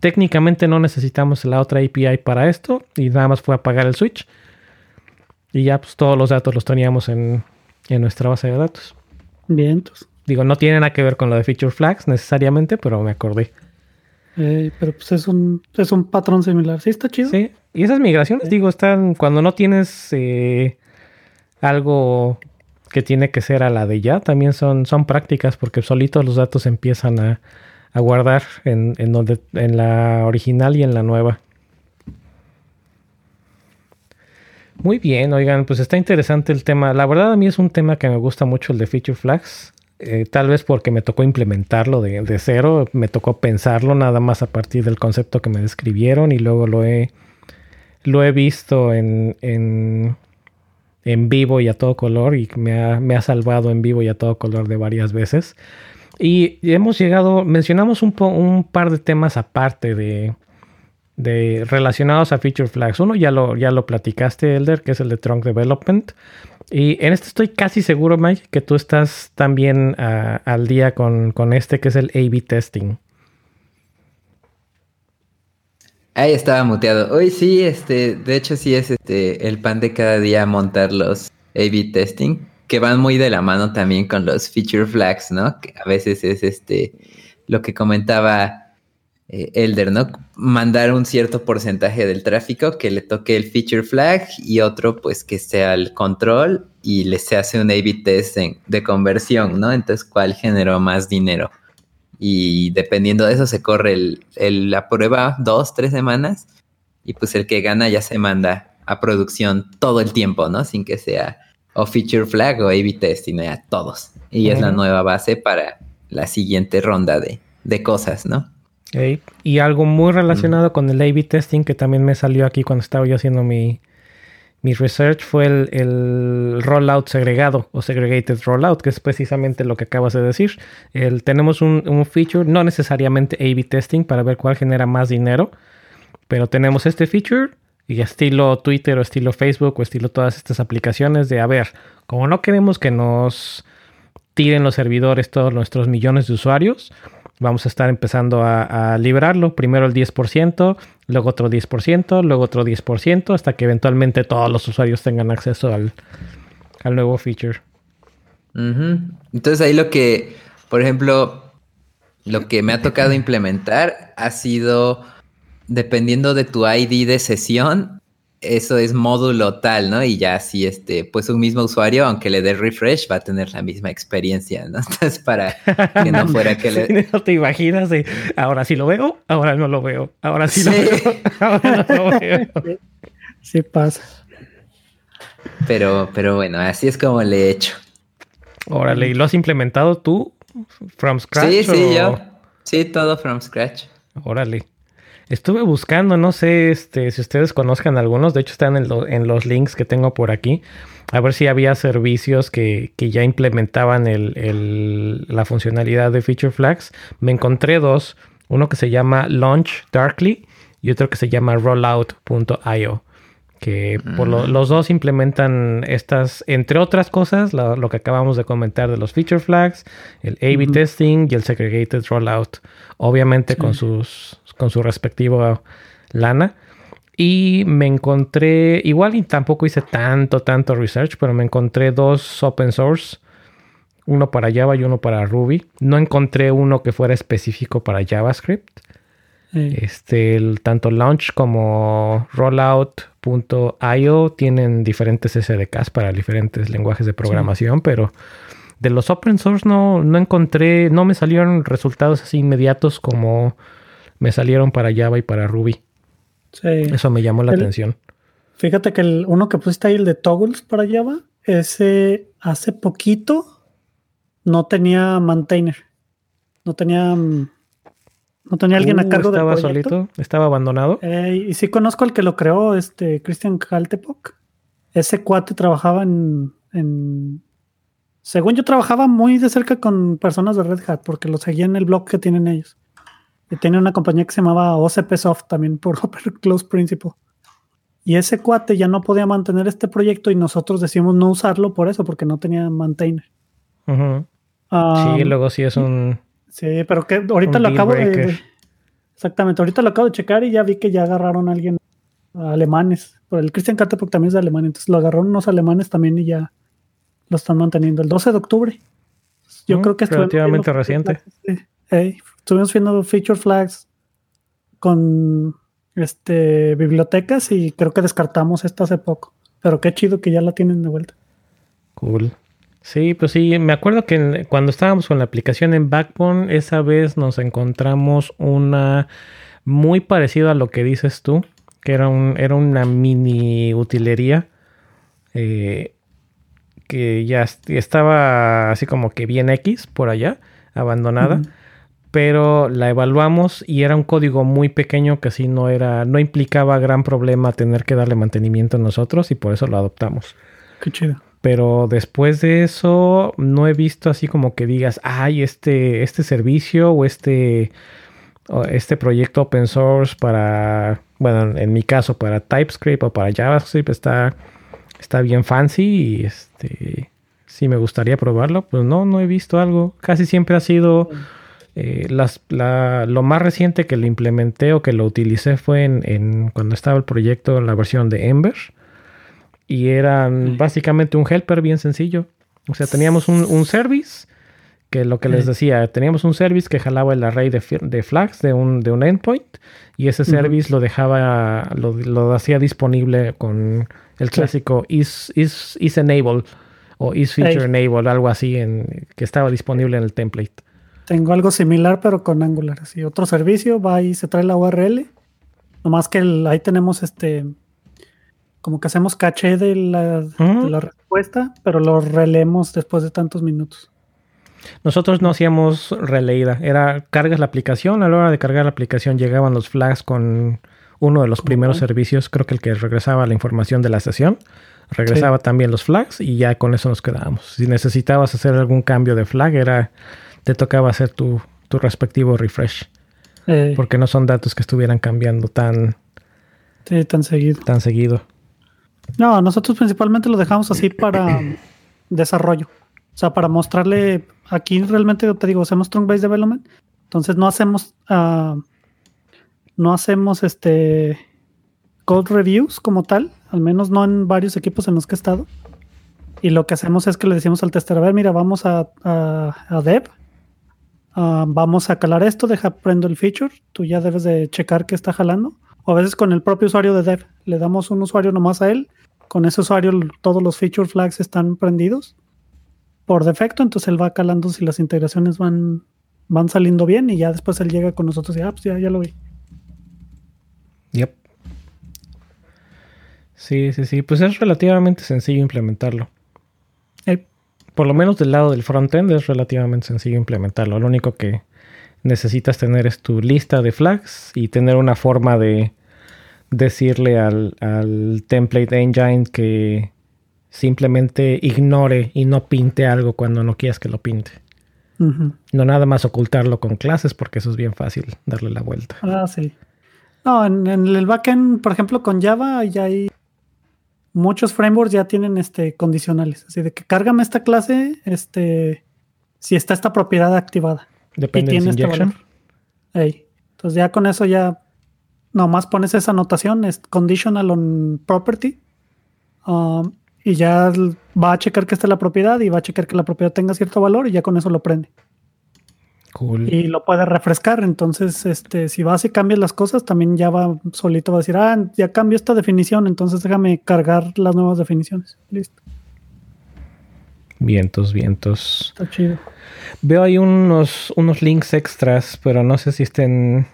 Speaker 1: técnicamente no necesitamos la otra API para esto y nada más fue apagar el switch. Y ya pues todos los datos los teníamos en, nuestra base de datos.
Speaker 3: Bien,
Speaker 1: Digo, no tiene nada que ver con lo de feature flags necesariamente, pero me acordé.
Speaker 3: Eh, pero pues es un, es un patrón similar. Sí, está chido.
Speaker 1: Sí, y esas migraciones, digo, están cuando no tienes eh, algo que tiene que ser a la de ya, también son, son prácticas porque solitos los datos empiezan a, a guardar en, en, donde, en la original y en la nueva. Muy bien, oigan, pues está interesante el tema. La verdad a mí es un tema que me gusta mucho el de Feature Flags. Eh, tal vez porque me tocó implementarlo de, de, cero, me tocó pensarlo nada más a partir del concepto que me describieron y luego lo he, lo he visto en, en, en vivo y a todo color y me ha, me ha salvado en vivo y a todo color de varias veces. Y hemos llegado, mencionamos un, par de temas aparte de, relacionados a feature flags. Uno ya lo, platicaste, Elder, que es el de trunk development. Y en este estoy casi seguro, Mike, que tú estás también ah, al día con, con, este, que es el A-B testing.
Speaker 2: Ahí estaba muteado. Hoy sí, este, de hecho sí es este el pan de cada día montar los A-B testing que van muy de la mano también con los feature flags, ¿no? Que a veces es este lo que comentaba eh, Elder, ¿no? Mandar un cierto porcentaje del tráfico que le toque el feature flag y otro pues que sea el control y le se hace un A-B test de conversión, ¿no? Entonces, ¿cuál generó más dinero? Y dependiendo de eso se corre el, la prueba dos, tres semanas y pues el que gana ya se manda a producción todo el tiempo, ¿no? Sin que sea o feature flag o A-B testing a todos. Y es la nueva base para la siguiente ronda de, de cosas, ¿no?
Speaker 1: Y algo muy relacionado con el A-B testing que también me salió aquí cuando estaba yo haciendo mi, mi research fue el, el, rollout segregado o segregated rollout, que es precisamente lo que acabas de decir. El, tenemos un, un feature, no necesariamente A-B testing para ver cuál genera más dinero, pero tenemos este feature y estilo Twitter o estilo Facebook o estilo todas estas aplicaciones de, a ver, como no queremos que nos tiren los servidores todos nuestros millones de usuarios, vamos a estar empezando a, a liberarlo. Primero el 10%, luego otro 10%, luego otro 10%, hasta que eventualmente todos los usuarios tengan acceso al, al nuevo feature.
Speaker 2: Entonces ahí lo que, por ejemplo, lo que me ha tocado implementar ha sido, dependiendo de tu ID de sesión, eso es módulo tal, ¿no? Y ya si este, pues un mismo usuario, aunque le dé refresh, va a tener la misma experiencia, ¿no? Entonces, para que no fuera que le...
Speaker 1: No te imaginas de, ahora sí lo veo, ahora no lo veo, ahora sí, lo veo, ahora no lo veo.
Speaker 3: Sí pasa.
Speaker 2: Pero, pero bueno, así es como le he hecho.
Speaker 1: Órale, ¿y lo has implementado tú from scratch?
Speaker 2: Sí, sí, yo. Sí, todo from scratch.
Speaker 1: Órale. Estuve buscando, no sé este, si ustedes conozcan algunos, de hecho están en, los links que tengo por aquí, a ver si había servicios que, ya implementaban la funcionalidad de Feature Flags. Me encontré dos, uno que se llama Launch Darkly y otro que se llama Rollout.io que por mm. los dos implementan estas, entre otras cosas, lo, que acabamos de comentar de los feature flags, el A-B testing y el segregated rollout, obviamente con, sus, con su respectivo lana. Y me encontré, igual y tampoco hice tanto, tanto research, pero me encontré dos open source, uno para Java y uno para Ruby. No encontré uno que fuera específico para JavaScript. Este, tanto Launch como Rollout.io tienen diferentes SDKs para diferentes lenguajes de programación, pero de los open source no, no encontré, no me salieron resultados así inmediatos como me salieron para Java y para Ruby. Eso me llamó la atención.
Speaker 3: Fíjate que el, uno que pusiste ahí, el de toggles para Java, ese hace poquito no tenía maintainer. No tenía mm, no tenía alguien a uh, cargo
Speaker 1: estaba solito, estaba abandonado.
Speaker 3: Eh, y sí conozco al que lo creó, este Christian Kaltepok. Ese cuate trabajaba en, Según yo trabajaba muy de cerca con personas de Red Hat, porque lo seguía en el blog que tienen ellos. Y tiene una compañía que se llamaba OCP Soft, también por Open Close Principle. Y ese cuate ya no podía mantener este proyecto y nosotros decimos no usarlo por eso, porque no tenía maintainer.
Speaker 1: sí, luego sí es un
Speaker 3: Sí, pero que ahorita lo acabo de. Exactamente, ahorita lo acabo de checar y ya vi que ya agarraron a alguien alemanes. Por el Christian Carter porque también es de Alemania, entonces lo agarraron unos alemanes también y ya lo están manteniendo. El 12 de octubre. Yo mm, creo que es
Speaker 1: relativamente reciente.
Speaker 3: estuvimos viendo feature flags con este bibliotecas y creo que descartamos esta hace poco. Pero qué chido que ya la tienen de vuelta.
Speaker 1: Cool. Sí, pues sí, me acuerdo que cuando estábamos con la aplicación en Backbone, esa vez nos encontramos una muy parecida a lo que dices tú, que era, un, era una mini utilería eh, que ya estaba así como que bien X por allá, abandonada. Pero la evaluamos y era un código muy pequeño que así no era, no implicaba gran problema tener que darle mantenimiento a nosotros y por eso lo adoptamos.
Speaker 3: Qué chido.
Speaker 1: Pero después de eso no he visto así como que digas, ay, este, este servicio o este, este proyecto open source para, bueno, en mi caso para TypeScript o para JavaScript está, está bien fancy y este, sí me gustaría probarlo. Pues no, no he visto algo. Casi siempre ha sido... Eh, las, lo más reciente que lo implementé o que lo utilicé fue en, en, cuando estaba el proyecto la versión de Ember y eran básicamente un helper bien sencillo. O sea, teníamos un, service que lo que les decía, teníamos un service que jalaba el array de, de flags de un, de un endpoint y ese service lo dejaba, lo, hacía disponible con el clásico is, is, is enable o is feature enable, algo así en, que estaba disponible en el template.
Speaker 3: Tengo algo similar pero con Angular. Así, otro servicio va y se trae la URL. Nomás que ahí tenemos este como que hacemos caché de la, respuesta, pero lo releemos después de tantos minutos.
Speaker 1: Nosotros no hacíamos releída, era cargas la aplicación, a la hora de cargar la aplicación llegaban los flags con uno de los primeros servicios, creo que el que regresaba la información de la sesión, regresaba también los flags y ya con eso nos quedábamos. Si necesitabas hacer algún cambio de flag, era te tocaba hacer tu, tu respectivo refresh. Eh. Porque no son datos que estuvieran cambiando tan,
Speaker 3: Sí, tan seguido.
Speaker 1: tan seguido.
Speaker 3: No, nosotros principalmente lo dejamos así para desarrollo. O sea, para mostrarle. Aquí realmente te digo, hacemos Trunk Based Development. Entonces no hacemos. ah, no hacemos este. Code reviews como tal. Al menos no en varios equipos en los que he estado. Y lo que hacemos es que le decimos al tester, a ver, mira, vamos a, a, a dev. ah, vamos a calar esto, deja prendo el feature. Tú ya debes de checar que está jalando. O a veces con el propio usuario de dev. Le damos un usuario nomás a él. Con ese usuario todos los feature flags están prendidos por defecto. Entonces él va calando si las integraciones van, van saliendo bien. Y ya después él llega con nosotros y ah, pues ya, ya lo vi.
Speaker 1: Yep. Sí, sí, sí. Pues es relativamente sencillo implementarlo. Por lo menos del lado del frontend es relativamente sencillo implementarlo. Lo único que necesitas tener es tu lista de flags y tener una forma de decirle al, al template engine que simplemente ignore y no pinte algo cuando no quieras que lo pinte. No nada más ocultarlo con clases porque eso es bien fácil darle la vuelta.
Speaker 3: Ah, sí. No, en, en el backend, por ejemplo, con Java ya hay muchos frameworks ya tienen este condicionales. Así de que cárgame esta clase, este, si está esta propiedad activada.
Speaker 1: Dependencia
Speaker 3: tiene este
Speaker 1: injection.
Speaker 3: valor. Entonces ya con eso ya nomás pones esa anotación, es conditional on property. um, y ya va a checar que esté la propiedad y va a checar que la propiedad tenga cierto valor y ya con eso lo prende.
Speaker 1: Cool.
Speaker 3: Y lo puede refrescar. Entonces, este, si vas y cambias las cosas, también ya va solito va a decir, ah, ya cambió esta definición, entonces déjame cargar las nuevas definiciones. Listo.
Speaker 1: Vientos, vientos.
Speaker 3: Está chido.
Speaker 1: Veo ahí unos, unos links extras, pero no sé si estén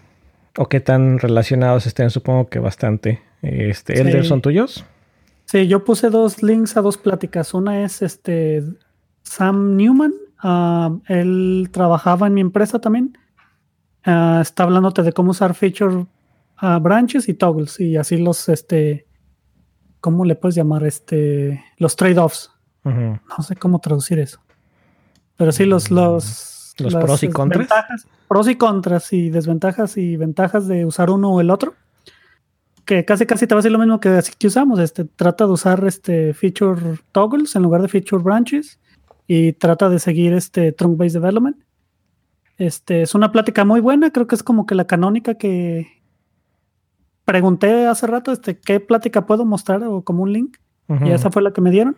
Speaker 1: o qué tan relacionados estén. Supongo que bastante. Este,
Speaker 3: Sí.
Speaker 1: Elder, ¿son tuyos?
Speaker 3: Sí, yo puse dos links a dos pláticas. Una es este Sam Newman. ah, él trabajaba en mi empresa también. Ah, está hablándote de cómo usar feature ah, branches y toggles y así los este ¿cómo le puedes llamar? Este los trade-offs. No sé cómo traducir eso. Pero sí los los
Speaker 1: ¿Los
Speaker 3: las
Speaker 1: pros y contras?
Speaker 3: Pros y contras y desventajas y ventajas de usar uno o el otro que casi casi te va a decir lo mismo que así que usamos. Este, trata de usar este feature toggles en lugar de feature branches y trata de seguir este trunk based development. Este es una plática muy buena, creo que es como que la canónica que pregunté hace rato, este, qué plática puedo mostrar o como un link
Speaker 1: Ujú.
Speaker 3: y esa fue la que me dieron.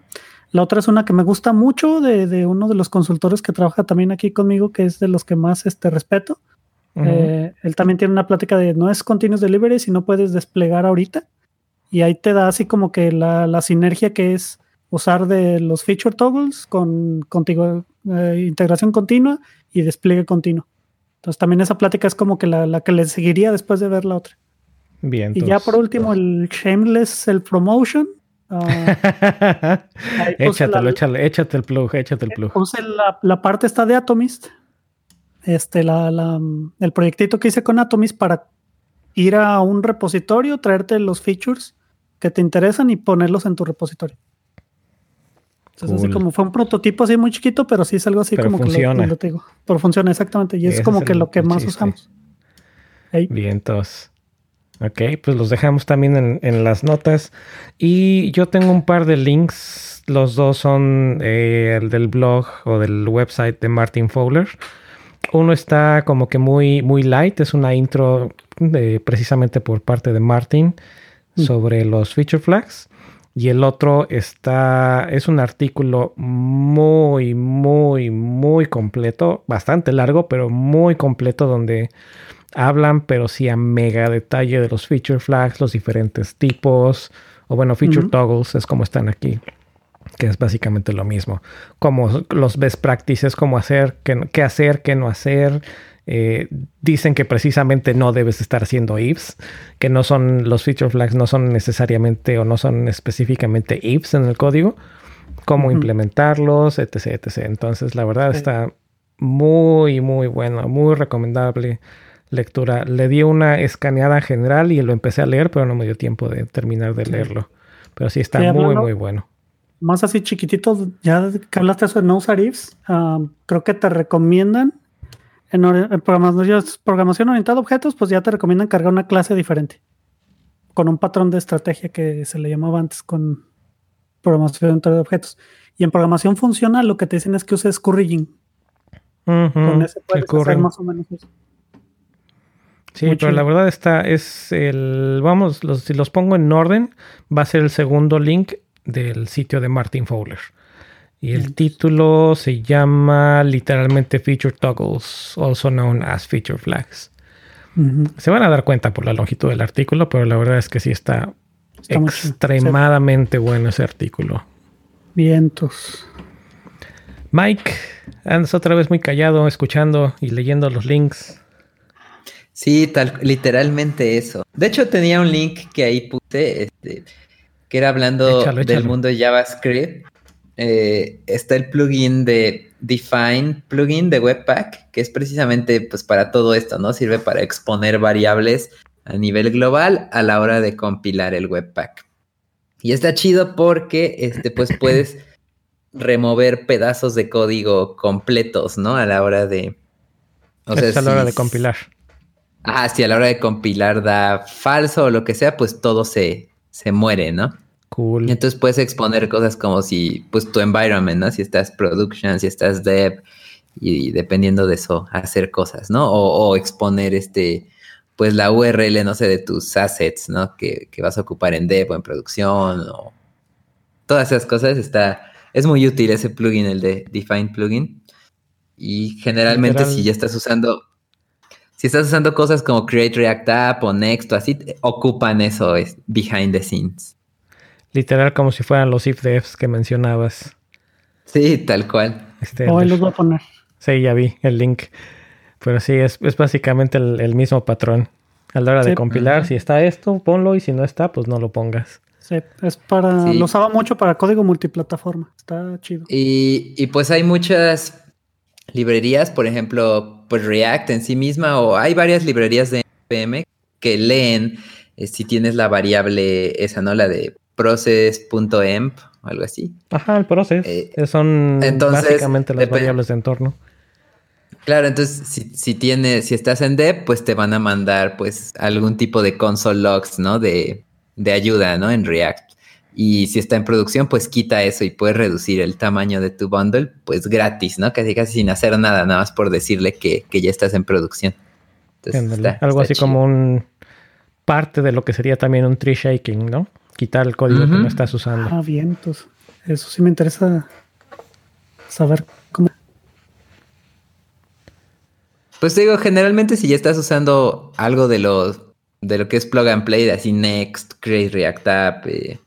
Speaker 3: La otra es una que me gusta mucho de, de uno de los consultores que trabaja también aquí conmigo, que es de los que más este, respeto. Eh, él también tiene una plática de no es continuous delivery si no puedes desplegar ahorita. Y ahí te da así como que la, la sinergia que es usar de los feature toggles con contigo, eh, integración continua y despliegue continuo. Entonces también esa plática es como que la, la que le seguiría después de ver la otra.
Speaker 1: Bien.
Speaker 3: Y ya por último el shameless self promotion. Puse
Speaker 1: échatelo,
Speaker 3: la-
Speaker 1: échale, échate el plug, échate el plug.
Speaker 3: puse la, la parte esta de Atomist, este, la, la- el proyectito que hice con Atomist para ir a un repositorio, traerte los features que te interesan y ponerlos en tu repositorio. Entonces, así como fue un prototipo así muy chiquito, pero sí es algo así
Speaker 1: Pero
Speaker 3: como
Speaker 1: funciona.
Speaker 3: que lo, lo te digo. Pero funciona exactamente. Y es
Speaker 1: Ese
Speaker 3: como
Speaker 1: es
Speaker 3: que lo que más
Speaker 1: chiste.
Speaker 3: usamos.
Speaker 1: Vientos. Ok, pues los dejamos también en, en las notas. Y yo tengo un par de links. Los dos son eh, el del blog o del website de Martin Fowler. Uno está como que muy, muy light. Es una intro de- precisamente por parte de Martin
Speaker 3: Mm.
Speaker 1: sobre los feature flags. Y el otro está, es un artículo muy, muy, muy completo, bastante largo, pero muy completo, donde hablan, pero sí a mega detalle de los feature flags, los diferentes tipos, o bueno, feature toggles es como están aquí, que es básicamente lo mismo. Como los best practices, cómo hacer, qué, qué hacer, qué no hacer. Eh, dicen que precisamente no debes estar haciendo ifs, que no son los feature flags, no son necesariamente o no son específicamente ifs en el código, cómo implementarlos, etc, etc. Entonces, la verdad
Speaker 3: Sí.
Speaker 1: está muy, muy bueno, muy recomendable lectura. Le di una escaneada general y lo empecé a leer, pero no me dio tiempo de terminar de leerlo. Pero sí está
Speaker 3: Sí,
Speaker 1: muy, muy bueno.
Speaker 3: Más así chiquitito, ya que hablaste eso de no usar ifs, creo que te recomiendan en, programación, programación orientada a objetos, pues ya te recomiendan cargar una clase diferente. con un patrón de estrategia que se le llamaba antes con programación de objetos. Y en programación funcional lo que te dicen es que uses currying. Con ese puedes hacer más o menos eso.
Speaker 1: Sí, pero la verdad está, es el, vamos, si los pongo en orden, va a ser el segundo link del sitio de Martin Fowler. Y el título se llama literalmente Feature Toggles, also known as Feature Flags. Se van a dar cuenta por la longitud del artículo, pero la verdad es que sí está, extremadamente bueno ese artículo.
Speaker 3: Vientos.
Speaker 1: Mike, andas otra vez muy callado, escuchando y leyendo los links.
Speaker 2: Sí, tal, literalmente eso. De hecho, tenía un link que ahí puse, este, que era hablando del mundo de JavaScript. Eh, está el plugin de Define plugin de Webpack, que es precisamente pues para todo esto, ¿no? Sirve para exponer variables a nivel global a la hora de compilar el Webpack. Y está chido porque este, pues puedes remover pedazos de código completos, ¿no? A la hora de.
Speaker 1: O sea, a la hora de compilar.
Speaker 2: Ah, si a la hora de compilar da falso o lo que sea, pues todo se, se muere, ¿no?
Speaker 1: Cool.
Speaker 2: Y entonces puedes exponer cosas como si, pues tu environment, ¿no? Si estás production, si estás dev, y, dependiendo de eso, hacer cosas, ¿no? O, exponer este, pues la URL, no sé, de tus assets, ¿no? Que, que, vas a ocupar en dev o en producción, o todas esas cosas. Está, es muy útil ese plugin, el de Define plugin. Y generalmente si ya estás usando si estás usando cosas como Create React App o Next o así, ocupan eso es behind the scenes.
Speaker 1: Literal como si fueran los if que mencionabas.
Speaker 2: Sí, tal cual.
Speaker 3: Este, Hoy los voy a poner.
Speaker 1: Sí, ya vi el link. Pero sí, es, básicamente el, mismo patrón. A la hora de compilar, si está esto, ponlo y si no está, pues no lo pongas.
Speaker 3: Sí, es para. Lo usaba mucho para código multiplataforma. Está chido.
Speaker 2: Y, y pues hay muchas librerías, por ejemplo, pues React en sí misma, o hay varias librerías de NPM que leen eh, si tienes la variable esa, ¿no? La de process.emp o algo así.
Speaker 1: Ajá, el process. Eh, son básicamente las variables de entorno.
Speaker 2: Claro, entonces si, si tienes, si estás en dev, pues te van a mandar pues algún tipo de console logs, ¿no? De, de ayuda, ¿no? En React. Y si está en producción, pues quita eso y puedes reducir el tamaño de tu bundle, pues gratis, ¿no? Casi casi sin hacer nada, nada más por decirle que, ya estás en producción.
Speaker 1: Algo así como un parte de lo que sería también un tree shaking, ¿no? Quitar el código que no estás usando.
Speaker 3: Ah, bien, pues eso sí me interesa saber cómo.
Speaker 2: Pues digo, generalmente si ya estás usando algo de lo, de lo que es plug and play, así Next, Create React App, eh,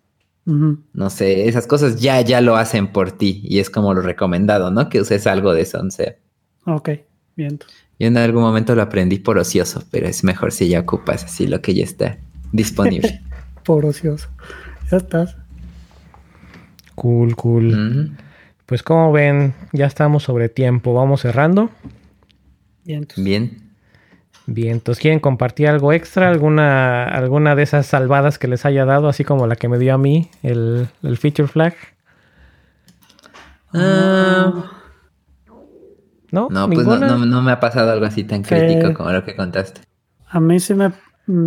Speaker 2: no sé, esas cosas ya, ya lo hacen por ti y es como lo recomendado, ¿no? Que uses algo de eso,
Speaker 3: Ok, bien.
Speaker 2: Yo en algún momento lo aprendí por ocioso, pero es mejor si ya ocupas así lo que ya está disponible.
Speaker 3: por ocioso. Ya estás.
Speaker 1: Cool, cool. Pues como ven, ya estamos sobre tiempo. Vamos cerrando.
Speaker 2: Bien. Bien.
Speaker 1: Bien, entonces quieren compartir algo extra, alguna, alguna de esas salvadas que les haya dado, así como la que me dio a mí, el, feature flag.
Speaker 2: Ah. ¿No? No, pues no, me ha pasado algo así tan crítico como lo que contaste.
Speaker 3: A mí sí me,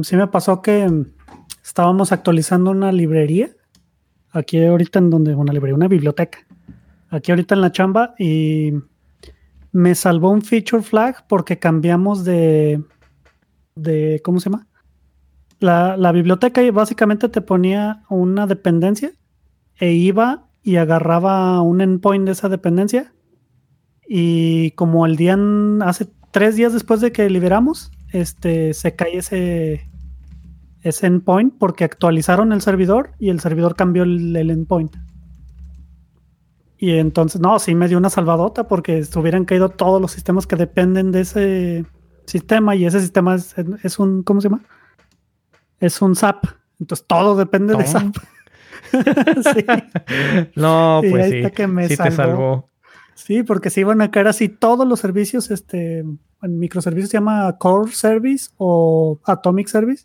Speaker 3: sí me pasó que estábamos actualizando una librería. Aquí ahorita en donde, una librería, una biblioteca. Aquí ahorita en la chamba y me salvó un feature flag porque cambiamos de, de ¿cómo se llama? La, la biblioteca básicamente te ponía una dependencia e iba y agarraba un endpoint de esa dependencia y como el día hace tres días después de que liberamos, este se cae ese ese endpoint porque actualizaron el servidor y el servidor cambió el endpoint. Y entonces, no, sí me dio una salvadota porque hubieran caído todos los sistemas que dependen de ese sistema y ese sistema es, un, ¿cómo se llama? Es un SAP. Entonces todo depende de SAP.
Speaker 1: sí. No, pues sí. sí te salvó.
Speaker 3: Sí, porque se iban a caer así todos los servicios, este, en microservicios se llama Core Service o Atomic Service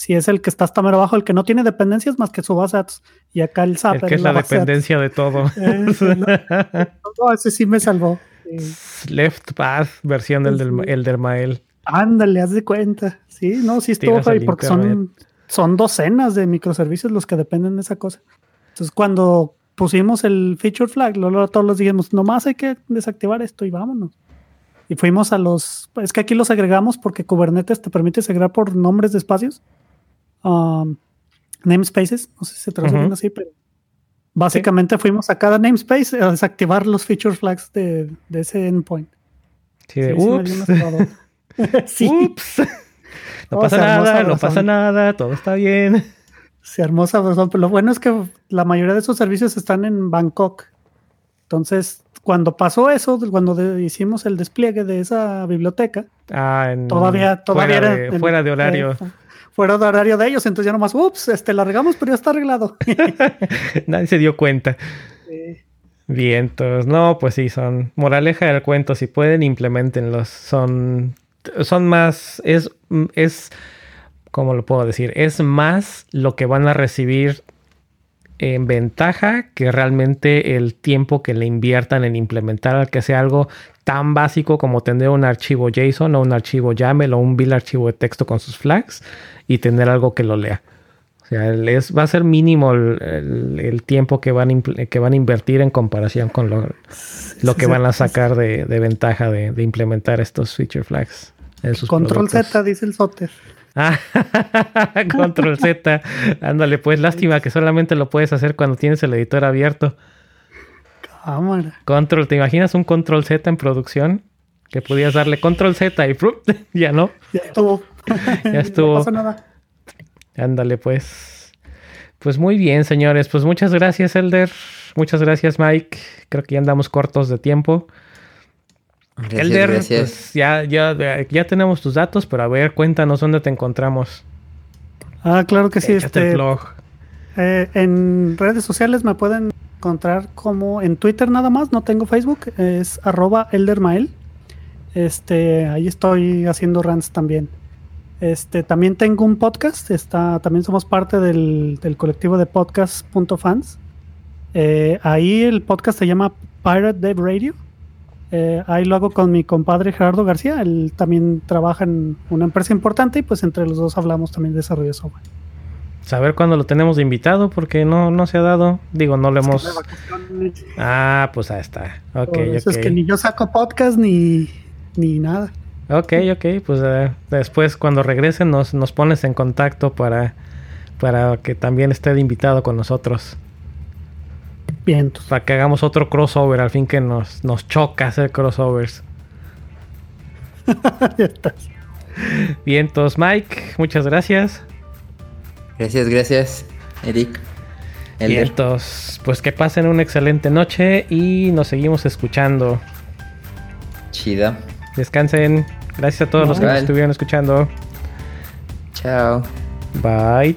Speaker 3: si es el que está hasta mero abajo, el que no tiene dependencias más que su base de datos. Y acá el SAP.
Speaker 1: El que es la, dependencia de todo.
Speaker 3: no, ese sí me salvó.
Speaker 1: Left Path, versión del, del, el del Mael.
Speaker 3: Ándale, haz de cuenta. Sí, no, sí estuvo ahí porque son son docenas de microservicios los que dependen de esa cosa. Entonces, cuando pusimos el feature flag, luego todos los dijimos, nomás hay que desactivar esto y vámonos. Y fuimos a los, es que aquí los agregamos porque Kubernetes te permite agregar por nombres de espacios, um, namespaces, no sé si se traducen así, pero básicamente fuimos a cada namespace a desactivar los feature flags de, ese endpoint.
Speaker 1: Sí, ups. Ups. No pasa nada, no pasa nada, todo está bien.
Speaker 3: Se armó pero Lo bueno es que la mayoría de esos servicios están en Bangkok. Entonces, cuando pasó eso, cuando hicimos el despliegue de esa biblioteca,
Speaker 1: ah,
Speaker 3: todavía, todavía
Speaker 1: fuera, de, fuera de horario.
Speaker 3: Fuera de horario de ellos, entonces ya nomás, ups, este, la regamos, pero ya está arreglado.
Speaker 1: Nadie se dio cuenta. Vientos, no, pues sí, son moraleja del cuento, si pueden, implementenlos. Son, son más, es, es ¿cómo lo puedo decir? Es más lo que van a recibir en ventaja que realmente el tiempo que le inviertan en implementar que sea algo tan básico como tener un archivo JSON o un archivo YAML o un bill archivo de texto con sus flags y tener algo que lo lea. O sea, va a ser mínimo el, tiempo que van, que van a invertir en comparación con lo, lo que van a sacar de, ventaja de, implementar estos feature flags.
Speaker 3: En sus Control Z, dice el Soter.
Speaker 1: Ah, control Z. Ándale, pues lástima que solamente lo puedes hacer cuando tienes el editor abierto.
Speaker 3: Cámara.
Speaker 1: Control, ¿te imaginas un control Z en producción? Que podías darle control Z y ya no.
Speaker 3: Ya estuvo.
Speaker 1: ya estuvo. No pasa nada. Ándale, pues. Pues muy bien, señores. Pues muchas gracias, Elder. Muchas gracias, Mike. Creo que ya andamos cortos de tiempo. Elder, pues ya, ya, ya tenemos tus datos, pero a ver, cuéntanos dónde te encontramos.
Speaker 3: Ah, claro que sí. este, eh, en redes sociales me pueden encontrar como en Twitter nada más, no tengo Facebook, es arroba eldermael. Este, ahí estoy haciendo runs también. Este, también tengo un podcast, está, también somos parte del, colectivo de podcast.fans. Eh, ahí el podcast se llama Pirate Dev Radio. Eh, ahí lo hago con mi compadre Gerardo García. Él también trabaja en una empresa importante y pues entre los dos hablamos también de desarrollo de software.
Speaker 1: Saber cuándo lo tenemos de invitado porque no, no se ha dado. Digo, no lo hemos... Ah, pues ahí está. Ok,
Speaker 3: Es que ni yo saco podcast ni, ni nada.
Speaker 1: Ok, ok. Pues eh, después cuando regresen nos, nos pones en contacto para, para que también esté de invitado con nosotros. Para que hagamos otro crossover, al fin que nos, nos choca hacer crossovers. ya estás. Vientos, Mike, muchas gracias.
Speaker 2: Gracias, gracias, Eric.
Speaker 1: Vientos, pues que pasen una excelente noche y nos seguimos escuchando.
Speaker 2: Chida.
Speaker 1: Descansen. Gracias a todos los que nos estuvieron escuchando.
Speaker 2: Chao.
Speaker 1: Bye.